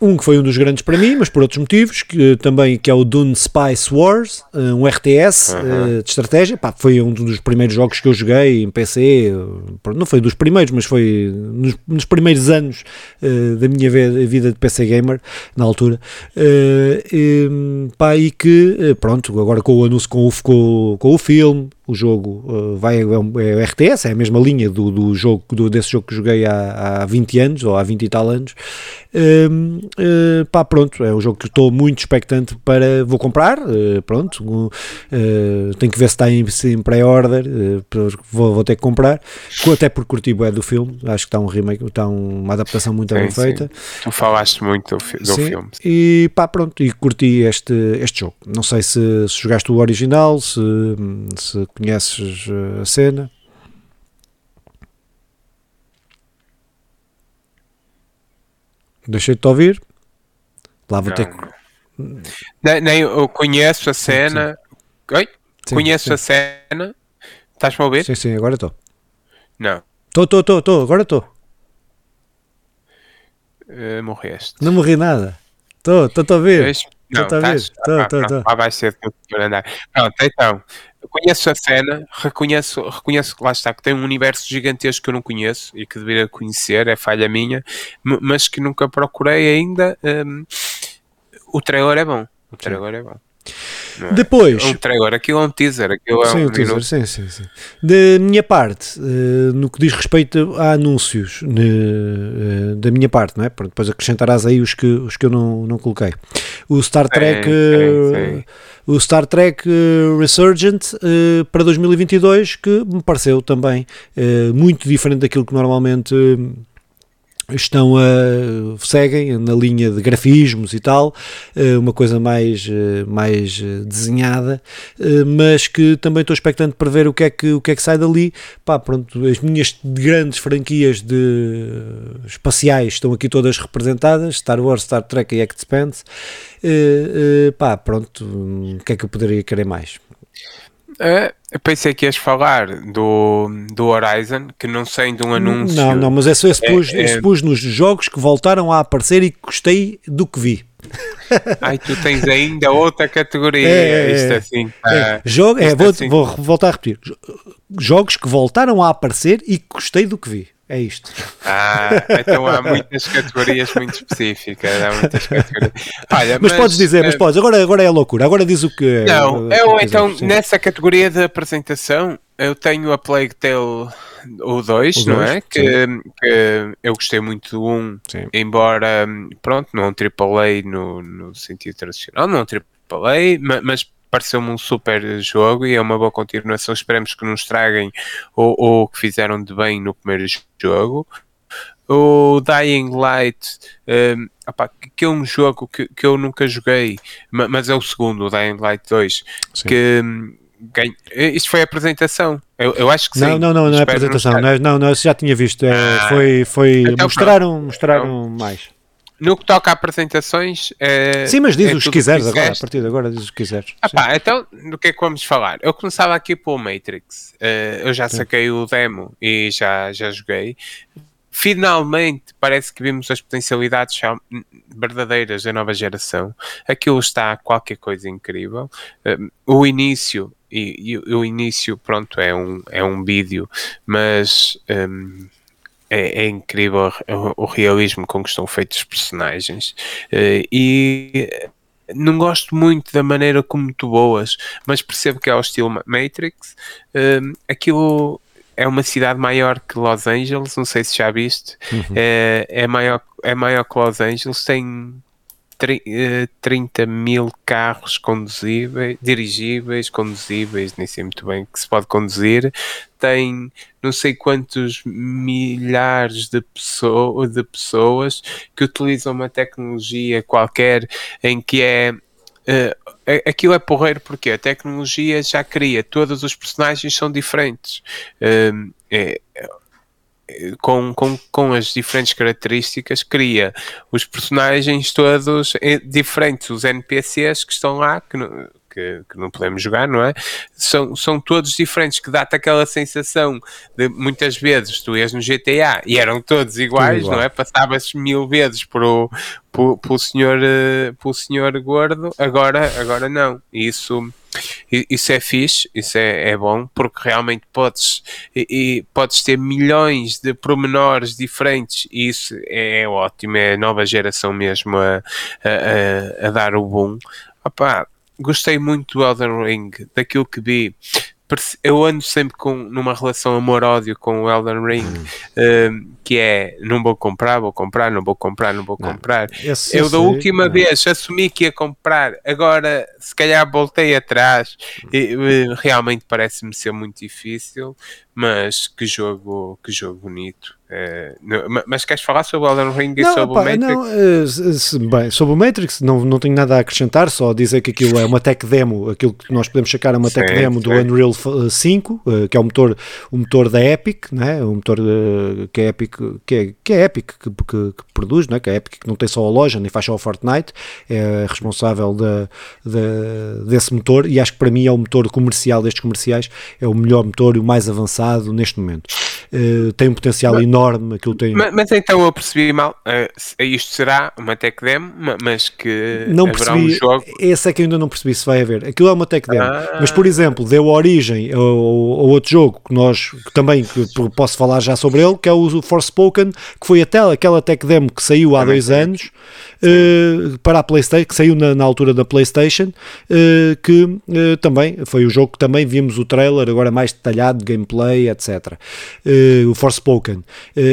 um que foi um dos grandes para mim, mas por outros motivos, que, também que é o Dune Spice Wars, uh, um RTS uh, de estratégia. Pá, foi um dos primeiros jogos que eu joguei em PC. não foi dos primeiros, mas foi nos, nos primeiros anos da minha vida de PC gamer na altura. E, pá, e que pronto, agora com o anúncio com o, com, com o filme, o jogo uh, vai, é, um, é RTS, é a mesma linha do, do jogo, do, desse jogo que joguei há, há 20 anos, ou há 20 e tal anos. Uh, uh, pá, pronto, é um jogo que estou muito expectante para, vou comprar, uh, pronto, uh, tenho que ver se está em, em pré-order, vou, vou, ter que comprar, até porque curti é do filme, acho que está um remake, está uma adaptação muito sim, bem sim. feita. Tu falaste muito do, do sim, filme. E pá, pronto, e curti este, este jogo. Não sei se, se jogaste o original, se, se conheces a cena. Deixei-te ouvir. Lá vou não, ter que. Nem, nem, eu conheço a cena. Sim. Oi? Sim, conheço sim. a cena. Estás-me a ouvir? Sim, sim, agora estou. Não. Estou, estou, estou, estou, agora estou. Uh, morreste. Não morri nada. Estou, estou a ouvir. Estou a ver. Estou, estou. Lá vai ser para andar. Pronto, então conheço a cena, reconheço, reconheço que lá está, que tem um universo gigantesco que eu não conheço e que deveria conhecer, é falha minha, mas que nunca procurei ainda. Um, o trailer é bom. O trailer é bom. É? Depois. Um trailer, aquilo é um teaser. Aquilo sim, é um teaser, sim, sim, sim. Da minha parte, uh, no que diz respeito a anúncios, uh, da minha parte, não é? Depois acrescentarás aí os que, os que eu não, não coloquei. O Star Trek. Sim, sim, sim o Star Trek Resurgent para 2022, que me pareceu também muito diferente daquilo que normalmente estão a seguem na linha de grafismos e tal, uma coisa mais mais desenhada, mas que também estou expectante para ver o que é que o que é que sai dali. Pá, pronto, as minhas grandes franquias de espaciais estão aqui todas representadas, Star Wars, Star Trek e Expanse. Pá, pronto, o que é que eu poderia querer mais? Uh, eu pensei que ias falar do, do Horizon, que não sei de um anúncio. Não, não, mas esse, esse, pus, é, esse pus nos jogos que voltaram a aparecer e gostei do que vi. Ai, tu tens ainda outra categoria. É, é isto assim. Tá, é, jogo, é, vou, assim. vou voltar a repetir. Jogos que voltaram a aparecer e gostei do que vi. É isto. Ah, então há muitas categorias muito específicas. Há muitas categorias. Olha, mas, mas, podes dizer, mas eh, podes. Agora, agora é loucura. Agora diz o que. Não, eu então, sim. nessa categoria de apresentação, eu tenho a Plague Tale o 2, não é? Que, que, eu gostei muito do 1, um, embora, pronto, não é um AAA no, no sentido tradicional, não é um AAA, mas pareceu-me um super jogo e é uma boa continuação. Esperemos que nos traguem o, o que fizeram de bem no primeiro jogo. O Dying Light, um, opa, que é um jogo que, que eu nunca joguei, mas é o segundo, o Dying Light 2, Sim. que hum, ganho. Isto foi a apresentação. Eu, eu acho que não, sim. Não, não, não é apresentação. Não, é, não, não, já tinha visto. É, ah, foi, foi então, mostraram, mostraram então, mais. No que toca a apresentações. É, sim, mas diz é os que quiseres agora. A partir de agora, diz os que quiseres. Ah, pá, então, do que é que vamos falar? Eu começava aqui pelo Matrix. Uh, eu já saquei o demo e já, já joguei finalmente parece que vimos as potencialidades verdadeiras da nova geração. Aquilo está qualquer coisa incrível. Um, o início, e, e, o início, pronto, é um, é um vídeo, mas um, é, é, incrível o, o, realismo com que estão feitos os personagens. Uh, e não gosto muito da maneira como muito boas, mas percebo que é o estilo Matrix. Um, aquilo é uma cidade maior que Los Angeles, não sei se já viste, uhum. é, é, maior, é maior que Los Angeles, tem 30 eh, mil carros conduzíveis, dirigíveis, conduzíveis, nem sei muito bem que se pode conduzir, tem não sei quantos milhares de, pessoa, de pessoas que utilizam uma tecnologia qualquer em que é uh, aquilo é porreiro porque a tecnologia já cria, todos os personagens são diferentes. Uh, é, com, com, com as diferentes características, cria os personagens todos eh, diferentes, os NPCs que estão lá, que que, que, não podemos jogar, não é? São, são todos diferentes, que dá-te aquela sensação de muitas vezes tu ias no GTA e eram todos iguais, igual. não é? Passavas mil vezes por o, por, por, senhor, uh, por senhor gordo, agora, agora não. Isso, isso é fixe, isso é, é bom, porque realmente podes, e, e, podes ter milhões de pormenores diferentes e isso é, é ótimo, é a nova geração mesmo a, a, a, a dar o boom. Opa, gostei muito do Elden Ring, daquilo que vi. Eu ando sempre com, numa relação amor-ódio com o Elden Ring, um, que é não vou comprar, vou comprar, não vou comprar, não vou comprar. Não, eu, da última não. vez assumi que ia comprar, agora se calhar voltei atrás. E, realmente parece-me ser muito difícil, mas que jogo, que jogo bonito. Uh, mas queres falar sobre o Elden Ring e não, sobre opa, o Matrix? Não, uh, bem, sobre o Matrix não, não tenho nada a acrescentar, só dizer que aquilo é uma tech demo, aquilo que nós podemos checar é uma tech sim, demo sim. do Unreal 5, uh, eh, que é o motor, o motor da Epic, né? o motor que é Epic, que é, que é Epic que, que, que, produz, né? que é Epic que não tem só a loja, nem faz só o Fortnite, é responsável de, de, desse motor e acho que para mim é o motor comercial destes comerciais, é o melhor motor e o mais avançado neste momento. Tem um potencial mas, enorme aquilo tem. Mas, mas, então eu percebi mal, uh, isto será uma tech demo, mas que não percebi, um jogo. Esse é que eu ainda não percebi se vai haver. Aquilo é uma tech demo, ah. mas por exemplo, deu origem ao, ao, outro jogo que nós que também que posso falar já sobre ele, que é o Forspoken, que foi até aquela tech demo que saiu há dois anos uh, para a PlayStation, que saiu na, na altura da PlayStation, uh, que também foi o jogo que também vimos o trailer, agora mais detalhado, gameplay, etc. o Forspoken. Uh,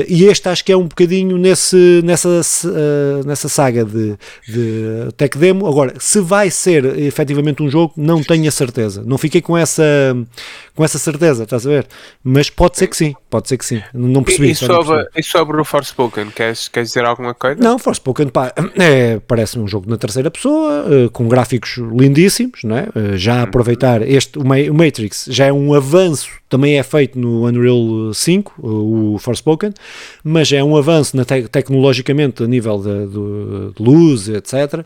e este acho que é um bocadinho nesse, nessa, uh, nessa saga de, de tech demo. Agora, se vai ser efetivamente um jogo, não tenho a certeza. Não fiquei com essa, com essa certeza, estás a ver? Mas pode ser que sim, pode ser que sim. Não percebi. E, sobre, e sobre o Forspoken, queres, queres dizer alguma coisa? Não, Forspoken pá, é, parece um jogo na terceira pessoa, uh, com gráficos lindíssimos, não é? já uhum. aproveitar este, o Matrix já é um avanço também é feito no Unreal 5, o Forspoken, mas é um avanço na te tecnologicamente a nível de, de, de luz, etc.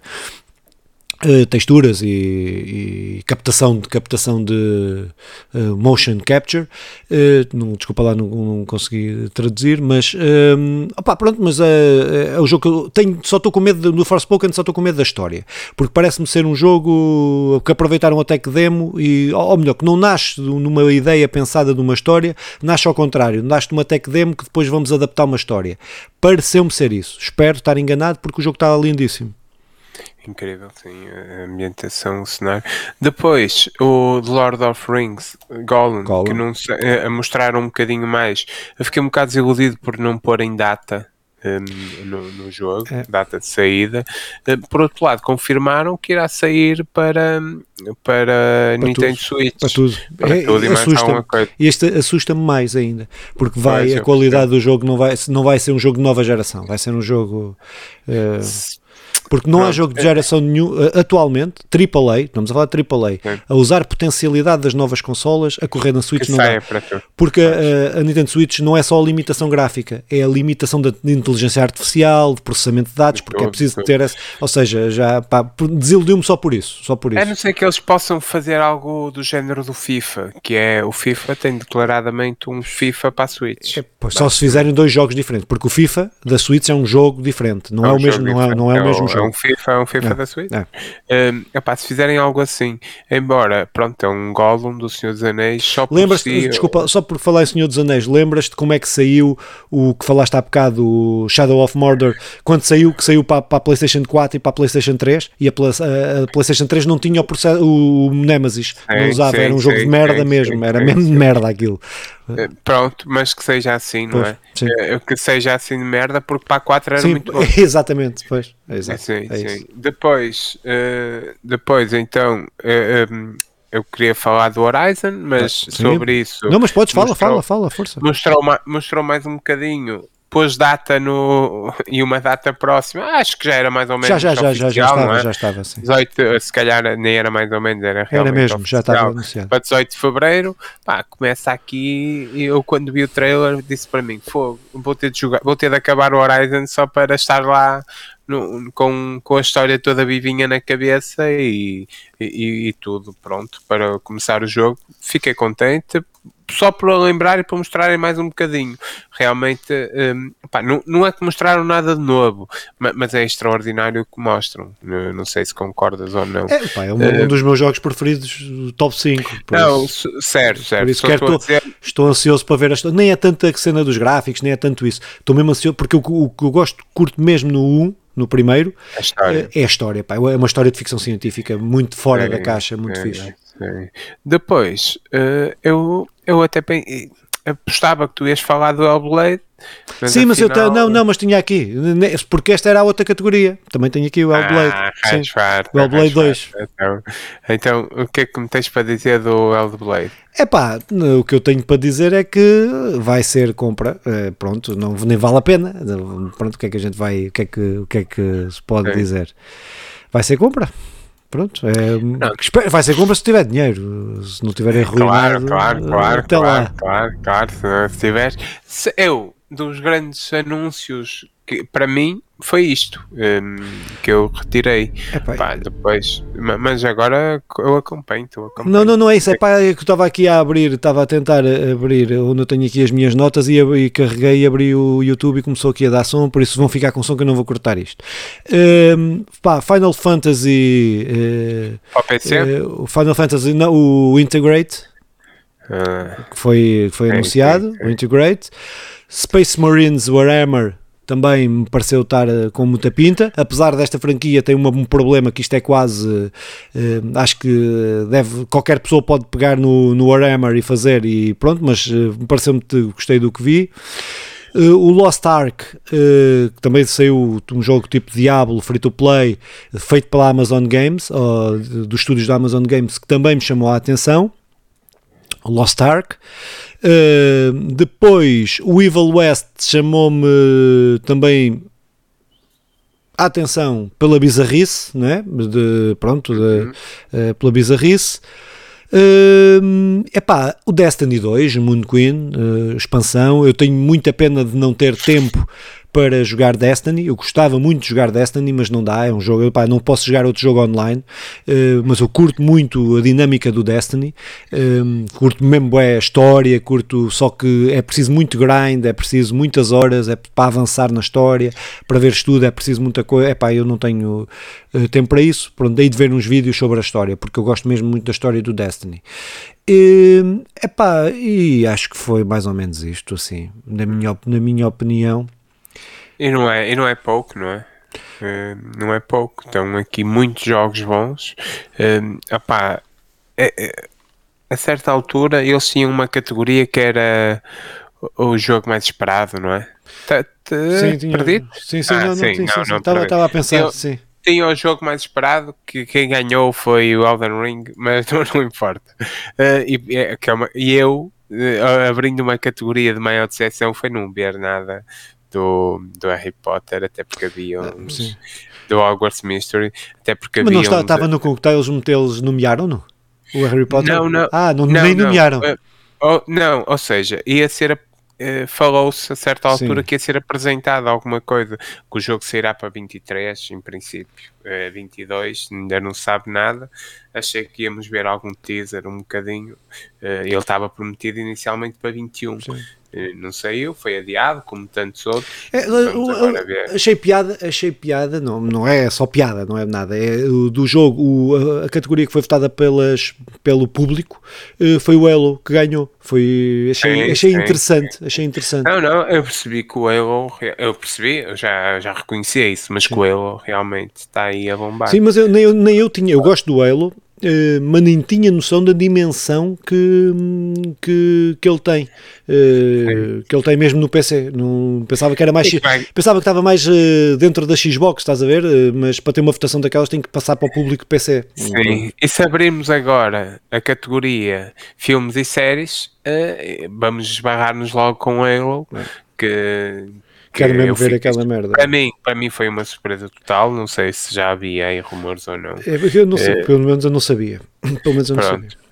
Uh, texturas e, e, captação de captação de uh, motion capture. Uh, não, desculpa lá não, não, consegui traduzir mas opa, pronto mas é o jogo que eu tenho, só estou com medo do Forspoken só estou com medo da história. Porque parece-me ser um jogo que aproveitaram a tech demo e ou melhor que não nasce numa ideia pensada de uma história nasce ao contrário nasce numa tech demo que depois vamos adaptar uma história. Pareceu-me ser isso. Espero estar enganado porque o jogo está lindíssimo Incrível, sim, a ambientação, o cenário. Depois, o Lord of Rings, Gollum, que não sei, a mostrar um bocadinho mais. Eu fiquei um bocado desiludido por não pôr em data um, no, no, jogo, é. data de saída. Uh, por outro lado, confirmaram que irá sair para, para, para Nintendo tudo. Switch. Para tudo. Para é, tudo e assusta este assusta-me mais ainda, porque vai, Pois, a qualidade do jogo não vai, não vai ser um jogo de nova geração, vai ser um jogo. uh, porque não há jogo de geração nenhum, uh, atualmente, AAA, estamos a falar de AAA, Sim. a usar a potencialidade das novas consolas a correr na Que Switch não dá. Porque a, a Nintendo Switch não é só a limitação gráfica, é a limitação da de inteligência artificial, de processamento de dados, porque é preciso ter essa. Ou seja, já desiludiu-me só por isso. Só por A isso. não ser que eles possam fazer algo do género do FIFA, que é o FIFA tem declaradamente um FIFA para a Switch. Pois, só se fizerem dois jogos diferentes, porque o FIFA da Switch é um jogo diferente, não é, um o mesmo, não é, não é o mesmo jogo. É um FIFA, é um FIFA É, da Switch. é. Um, epá, se fizerem algo assim, embora, pronto, é um Gollum do Senhor dos Anéis, só por si, desculpa, só por falar em Senhor dos Anéis, lembras-te como é que saiu o que falaste há bocado, o Shadow of Mordor, quando saiu, que saiu para, para a PlayStation 4 e para a PlayStation 3, e a, a- a PlayStation 3 não tinha o, o Nemesis, não usava, sim, era um jogo sim, de merda sim, mesmo, era mesmo de merda aquilo. Eh, Pronto, mas que seja assim, não Pois, é? sim. Eh, Que seja assim de merda, porque para a 4 era Sim, muito bom. exatamente, pois, é Sim, é sim. Depois, eh, depois então, eh, um, eu queria falar do Horizon, mas Sim. sobre isso Não, mas podes, fala, mostrou- fala, fala, força. mostrou, mostrou mais um bocadinho, pôs data no e uma data próxima. Acho que já era mais ou menos Já, já, já, já, já oficial, não estava, é? já estava, sim. 18, se calhar nem era mais ou menos, era Era realmente mesmo, já estava oficial. anunciado. Para 18 de Fevereiro, pá, começa aqui eu quando vi o trailer disse para mim, fogo, vou ter de jogar, vou ter de acabar o Horizon só para estar lá no- com, com a história toda vivinha na cabeça e, e, e tudo pronto para começar o jogo. Fiquei contente só para lembrar e para mostrarem mais um bocadinho. Realmente, hum, pá, não, não é que mostraram nada de novo, ma- mas é extraordinário o que mostram. Não, não sei se concordas ou não. É, pá, é um, um dos meus jogos preferidos, do top 5. por Não, isso- certo, certo. Por isso quero estou dizer- Estou ansioso para ver a história. Nem é tanto a cena dos gráficos, nem é tanto isso. Estou mesmo ansioso porque o, que- eu gosto, curto mesmo no 1, no primeiro, a história. é, é a história. Pá. É uma história de ficção científica muito fora É, da caixa, muito é, fixe. é. Depois, eh, eu, eu até apostava que tu ias falar do Hellblade. Sim, mas eu afinal- ta- não, não, mas tinha aqui, porque esta era a outra categoria. Também tenho aqui o Hellblade. Ah, Sim. farta, O Hellblade raios 2. farta. Então, então, o que é que me tens para dizer do Hellblade? É pá, o que eu tenho para dizer é que vai ser compra, eh, pronto, não, nem vale a pena. Pronto, o que é que a gente vai, o que é que, o que, é que se pode Sim. dizer? Vai ser compra. Pronto, é, vai ser compra se tiver dinheiro, se não tiver arruinado. Claro, claro, eh, claro, até claro, lá. claro, claro, se não tiveres. Se eu, dos grandes anúncios, que para mim foi isto hum, que eu retirei. Epá, Pá, depois, ma- mas agora eu acompanho, tu acompanho. Não, não, não é isso, é pá, é que eu estava aqui a abrir, estava a tentar eh, abrir onde eu tenho aqui as minhas notas e, e carreguei e abri o YouTube e começou aqui a dar som, por isso vão ficar com som que eu não vou cortar isto. Ehm, pá, Final Fantasy, eh, Para o PC? eh, o Final Fantasy, não, o Integrate, Ah, que foi, que foi Sim, anunciado, sim. o Integrate, Space Marines Warhammer também me pareceu estar eh, com muita pinta, apesar desta franquia tem um problema que isto é quase, eh, acho que deve, qualquer pessoa pode pegar no, no Warhammer e fazer e pronto, mas eh, me pareceu-me, gostei do que vi. Eh, o Lost Ark, eh, que também saiu um jogo tipo Diablo, free to play, feito pela Amazon Games, ou dos estúdios da Amazon Games, que também me chamou a atenção. Lost Ark. Uh, depois, o Evil West chamou-me também a atenção pela bizarrice, não é? De, pronto, de, uh, pela bizarrice. Uh, epá, o Destiny 2, Moon Queen, uh, expansão. Eu tenho muita pena de não ter tempo para jogar Destiny. Eu gostava muito de jogar Destiny, mas não dá. É um jogo, epá, não posso jogar outro jogo online. Uh, mas eu curto muito a dinâmica do Destiny. Um, curto mesmo é a história, curto só que é preciso muito grind, é preciso muitas horas, é para avançar na história, para ver estudo, é preciso muita coisa. Epá, eu não tenho uh, tempo para isso. Pronto, dei de ver uns vídeos sobre a história, porque eu gosto mesmo muito da história do Destiny. E, epá, e acho que foi mais ou menos isto, assim, na minha, na minha opinião. E não é, e não é pouco, não é? Eh, não é pouco. Estão aqui muitos jogos bons. Um, a certa altura eles tinham uma categoria que era o, jogo mais esperado, não é? Tá, tá Sim, tinha- perdido? Sim, sim, Ah, não, sim, não, sim, Estava, a pensar, Eu- sim. Tinha o jogo mais esperado, que quem ganhou foi o Elden Ring, mas não, não importa. Eh, e, é- que é uma- e eu, eh, abrindo uma categoria de maior decepção, foi não ver nada do, do Harry Potter, até porque havia uns, sim. do Hogwarts Mystery, até porque Mas havia não está, uns- estava no coquetel, eles metê-los, nomearam-no? O Harry Potter? Não, não. Ah, não, Não, nem não, nomearam. eh, ou- não, ou seja, ia ser. eh, Falou-se a certa altura Sim. que ia ser apresentado alguma coisa, que o jogo sairá para 23, em princípio, eh, 22, ainda não sabe nada. Achei que íamos ver algum teaser, um bocadinho. Eh, Ele estava prometido inicialmente para 21. Sim. Eh, Não saiu, foi adiado, como tantos outros. É, achei piada, achei piada, não, não é só piada, não é nada, é do jogo, o- a, categoria que foi votada pelas, pelo público eh, foi o Elo que ganhou. Foi, achei, achei interessante, achei interessante. Não, não, eu percebi que o Halo, eu percebi, eu já, já reconhecia isso, mas que o Halo realmente está aí a bombar. Sim, mas eu, nem, eu, nem eu tinha, eu gosto do Halo, eh, mas nem tinha noção da dimensão que, que, que ele tem, eh, que ele tem mesmo no PC. Não, pensava que era mais. Pensava que estava mais eh, dentro da Xbox, estás a ver? Mas para ter uma votação daquelas tem que passar para o público PC. Sim, e se abrirmos agora a categoria filmes e séries, vamos esbarrar-nos logo com o Halo, que, que Quero mesmo ver aquela merda. Para mim, para mim foi uma surpresa total, não sei se já havia aí rumores ou não. É, Eu não sei, pelo menos eu não sabia. Pelo menos eu não Pronto. sabia.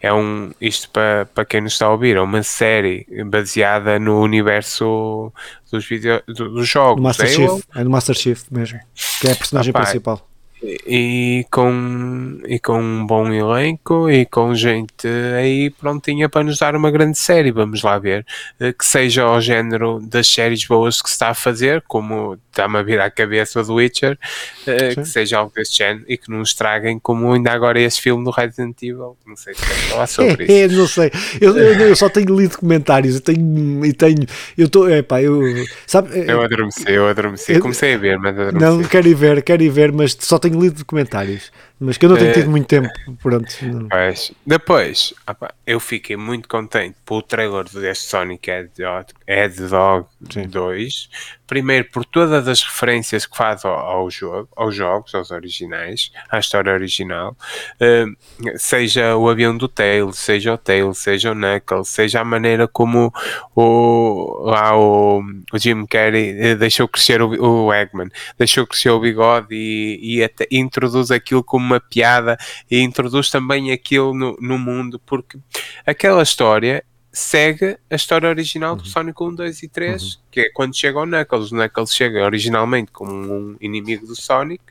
É um, isto para, para quem nos está a ouvir, é uma série baseada no universo dos, video, do- dos No jogos. Master Chief, é no Master Chief mesmo, que é a personagem Rapaz, principal. E com, e com um bom elenco e com gente aí prontinha para nos dar uma grande série. Vamos lá ver eh, que seja ao género das séries boas que se está a fazer, como está-me a vir à cabeça do Witcher, eh, Sim. que seja algo desse género e que não estraguem como ainda agora esse filme do Resident Evil. Não sei se falar sobre isso. É, não sei. Eu, eu, eu só tenho lido comentários e tenho. E tenho eu estou. É pá, eu. Sabe, é- Eu adormeci, eu adormeci. Eu- Comecei a ver, mas adormeci. não, quero ir ver, quero ir ver, mas só tenho lido comentários. Mas que eu não tenho É. tido muito tempo. Pronto. Pois. Depois, opá, eu fiquei muito contente pelo trailer deste Sonic Hedgehog, Hedgehog Sim. 2. Primeiro, por todas as referências que faz ao, ao jogo, aos jogos, aos originais, à história original. Uh, seja o avião do Tails, seja o Tails, seja o Knuckles, seja a maneira como o, lá o, o Jim Carrey eh, deixou crescer o, o Eggman, deixou crescer o bigode e, e até introduz aquilo como uma piada e introduz também aquilo no, no mundo, porque aquela história segue a história original do Sonic 1, 2 e 3, que é quando chega o Knuckles. O Knuckles chega originalmente como um inimigo do Sonic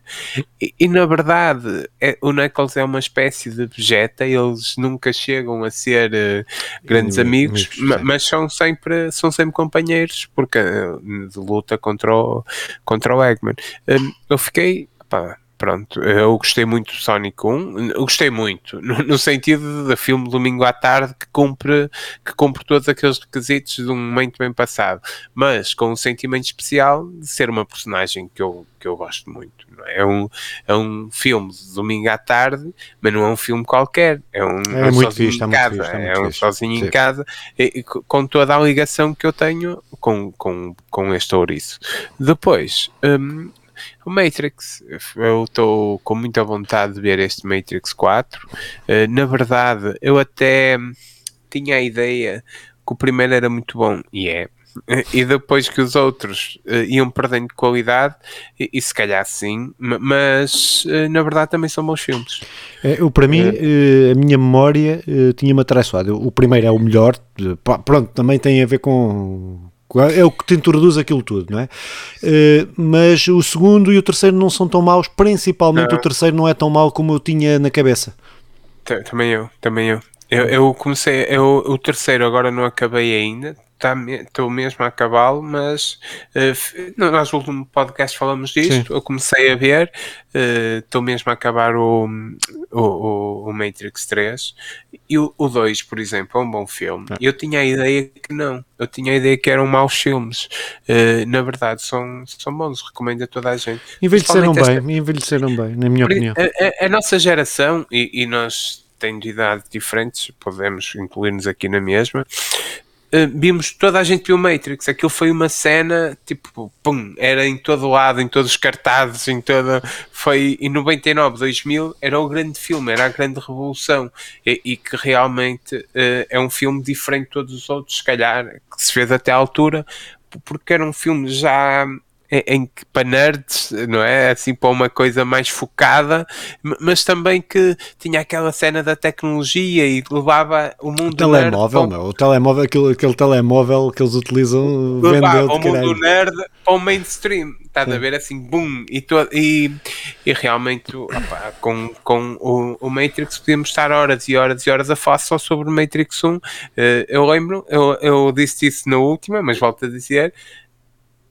e, e, na verdade é, o Knuckles é uma espécie de Vegeta, eles nunca chegam a ser eh, grandes amigos, ma- mas são sempre, são sempre companheiros porque eh, de luta contra o, contra o Eggman. Hum, eu fiquei, pá, pronto, eu gostei muito do Sonic 1, eu gostei muito, no, no sentido de filme domingo à tarde que cumpre, que cumpre todos aqueles requisitos de um momento bem passado, mas com um sentimento especial de ser uma personagem que eu, que eu gosto muito. É? É, um, é um filme de domingo à tarde, mas não é um filme qualquer, é um, É um muito sozinho fixe, em é muito casa, fixe, é é, um fixe. sozinho em casa, e, co- com toda a ligação que eu tenho com, com, com este ouriço. Depois, hum, o Matrix, eu estou com muita vontade de ver este Matrix 4. Eh, na verdade, eu até tinha a ideia que o primeiro era muito bom, e é. E depois que os outros eh, iam perdendo de qualidade, e, e se calhar sim, ma- mas eh, na verdade também são bons filmes. É, eu, para mim, a minha memória tinha-me atraiçoado. O primeiro é o melhor, pronto, também tem a ver com. É o que te introduz aquilo tudo, não é? Eh, mas o segundo e o terceiro não são tão maus, principalmente Não. o terceiro não é tão mau como eu tinha na cabeça. Ta- Também eu, também eu. Eu, eu comecei, eu, o terceiro agora não acabei ainda, estou mesmo a acabá-lo, mas eh, f- no último podcast falamos disto, eu comecei a ver, estou mesmo a acabar o, o, o, Matrix 3 e o, o 2, por exemplo, é um bom filme. É. Eu tinha a ideia que não, eu tinha a ideia que eram maus filmes. Eh, na verdade, são, são bons, recomendo a toda a gente. Envelheceram bem, envelheceram bem, na minha opinião. A, a- a nossa geração, e, e nós tendo idade diferentes, podemos incluir-nos aqui na mesma, uh, vimos toda a gente viu Matrix. Aquilo foi uma cena, tipo, pum, era em todo lado, em todos os cartazes, em toda. Foi em 99, 2000, era o grande filme, era a grande revolução. E, e que realmente uh, é um filme diferente de todos os outros, se calhar, que se fez até à altura, porque era um filme já em que para nerds, não é? Assim para uma coisa mais focada, mas também que tinha aquela cena da tecnologia e levava o mundo o telemóvel, nerd, meu, o telemóvel, aquele, aquele telemóvel que eles utilizam levava o mundo caralho. nerd para o mainstream, estás a ver assim, boom, e, to, e, e realmente opa, com, com o, o, Matrix podíamos estar horas e horas e horas a falar só sobre o Matrix 1. Uh, eh, eu lembro, eu, eu disse isso na última, mas volto a dizer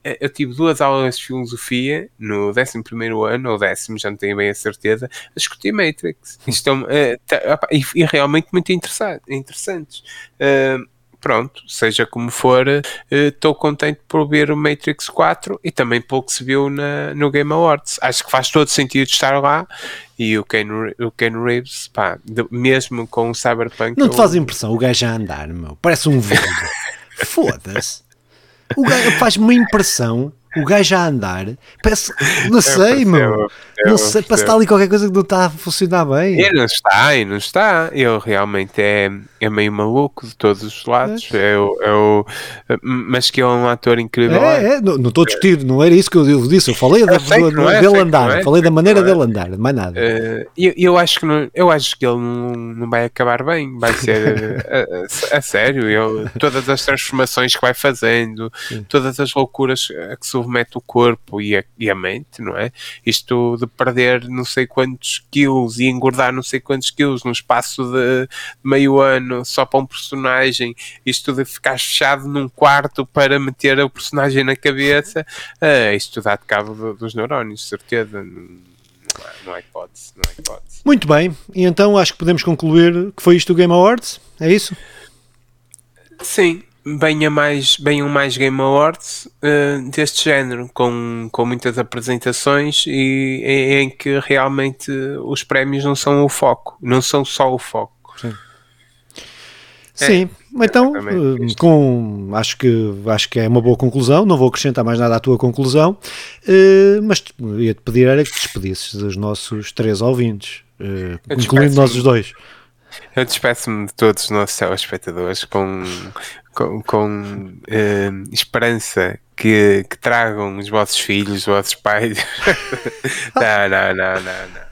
eu tive duas aulas de filosofia no 11 ano, ou décimo, já não tenho bem a certeza, a discutir Matrix. Isto é, uh, tá, e, e, realmente muito interessante, interessantes. Uh, pronto, seja como for, estou uh, contente por ver o Matrix 4 e também pelo que se viu na, no Game Awards. Acho que faz todo sentido estar lá e o Ken, o Ken Reeves, pá, de, mesmo com o Cyberpunk. Não te eu... faz impressão o gajo a andar, meu? Parece um velho. Foda-se. O gajo faz-me uma impressão o gajo a andar, parece, não sei, meu. Não sei, parece que está ali qualquer coisa que não está a funcionar bem. E não está, e não está. Ele realmente é, é meio maluco de todos os lados. É. Eu, eu, mas que é um ator incrível. É, é, não, não estou a discutir, não era isso que eu disse. Eu falei da, do, é, dele andar, é, falei da maneira dele andar, mais nada. Uh, eu, eu, acho que não, eu acho que ele não, não vai acabar bem. Vai ser a, a, a, sério. Eu, todas as transformações que vai fazendo, todas as loucuras que se submete o corpo e a, e a mente, não é? Isto de perder não sei quantos quilos e engordar não sei quantos quilos no espaço de meio ano só para um personagem, isto de ficar fechado num quarto para meter o personagem na cabeça, uh, isto dá de cabo dos neurónios, certeza. Não há, não há hipótese, não há hipótese. Muito bem, e então acho que podemos concluir que foi isto o Game Awards, é isso? Sim, venha mais, venham mais Game Awards uh, deste género, com, com muitas apresentações e em, em, que realmente os prémios não são o foco, não são só o foco. Sim. É, Sim, então uh, com, acho, que, acho que é uma boa conclusão, não vou acrescentar mais nada à tua conclusão, uh, mas ia-te pedir era que te despedisses dos nossos três ouvintes, incluindo nós os dois. Eu despeço-me de todos os nossos telespectadores com, com, com uh, esperança que, que, tragam os vossos filhos, os vossos pais. não, não, não, não, não.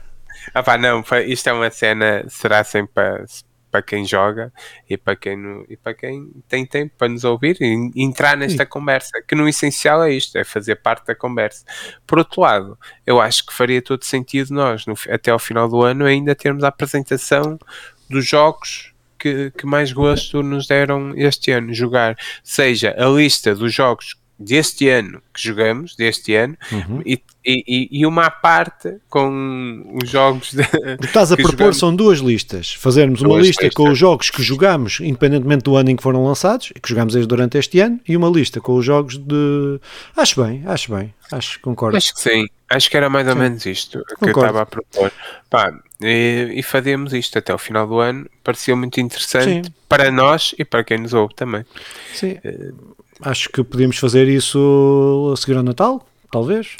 Ah, pá, não, isto é uma cena, será sempre para, para quem joga e para quem, e para quem tem tempo para nos ouvir e entrar nesta Sim. conversa, que no essencial é isto, é fazer parte da conversa. Por outro lado, eu acho que faria todo sentido nós, no, até ao final do ano, ainda termos a apresentação dos jogos que, que mais gosto nos deram este ano jogar, seja a lista dos jogos deste ano que jogamos, deste ano, uhum. e, e, e, uma parte com os jogos. De, o que estás a propor jogamos. são duas listas. Fazermos duas uma lista listas. com os jogos que jogamos, independentemente do ano em que foram lançados, e que jogamos durante este ano, e uma lista com os jogos de. Acho bem, acho bem, acho concordo. Acho que sim, acho que era mais ou sim. menos isto que concordo. eu estava a propor. Pá, e, e fazíamos isto até o final do ano, parecia muito interessante sim. para nós e para quem nos ouve também. Sim. Uh, acho que podíamos fazer isso a seguir ao Natal, talvez.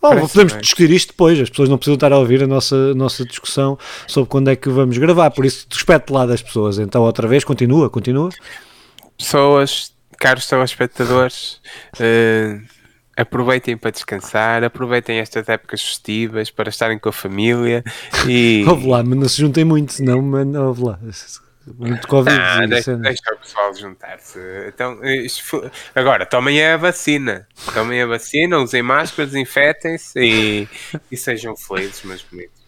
Oh, podemos bem. discutir isto depois, as pessoas não precisam estar a ouvir a nossa, nossa discussão sobre quando é que vamos gravar, por isso despete lá das pessoas. Então, outra vez, continua, continua. Pessoas, caros telespectadores, uh, aproveitem para descansar, aproveitem estas épocas festivas para estarem com a família e. Ouve lá, mas não se juntem muito, senão, mano, ouve lá. Muito Covid. Ah, deixa, deixa, o pessoal juntar-se. Então, foi... agora, tomem a vacina. Tomem a vacina, usem máscaras, desinfetem-se e, e sejam felizes, meus bonitos.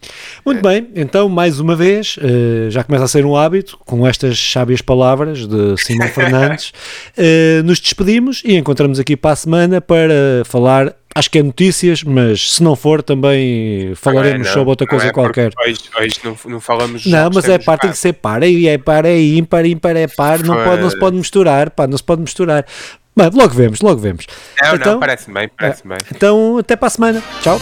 Muito bem, então mais uma vez, uh, já começa a ser um hábito, com estas sábias palavras de Simão Fernandes, uh, nos despedimos e encontramos aqui para a semana para falar acho que é notícias, mas se não for também falaremos sobre outra coisa é qualquer. Hoje, hoje não, não falamos Não, mas é par, tem que ser par, e é par, é ímpar, ímpar é par, não, pode, não se pode misturar, pá, não se pode misturar. Mas logo vemos, logo vemos. Não, então, não, parece bem, parece é, bem. Então, até para a semana. Tchau.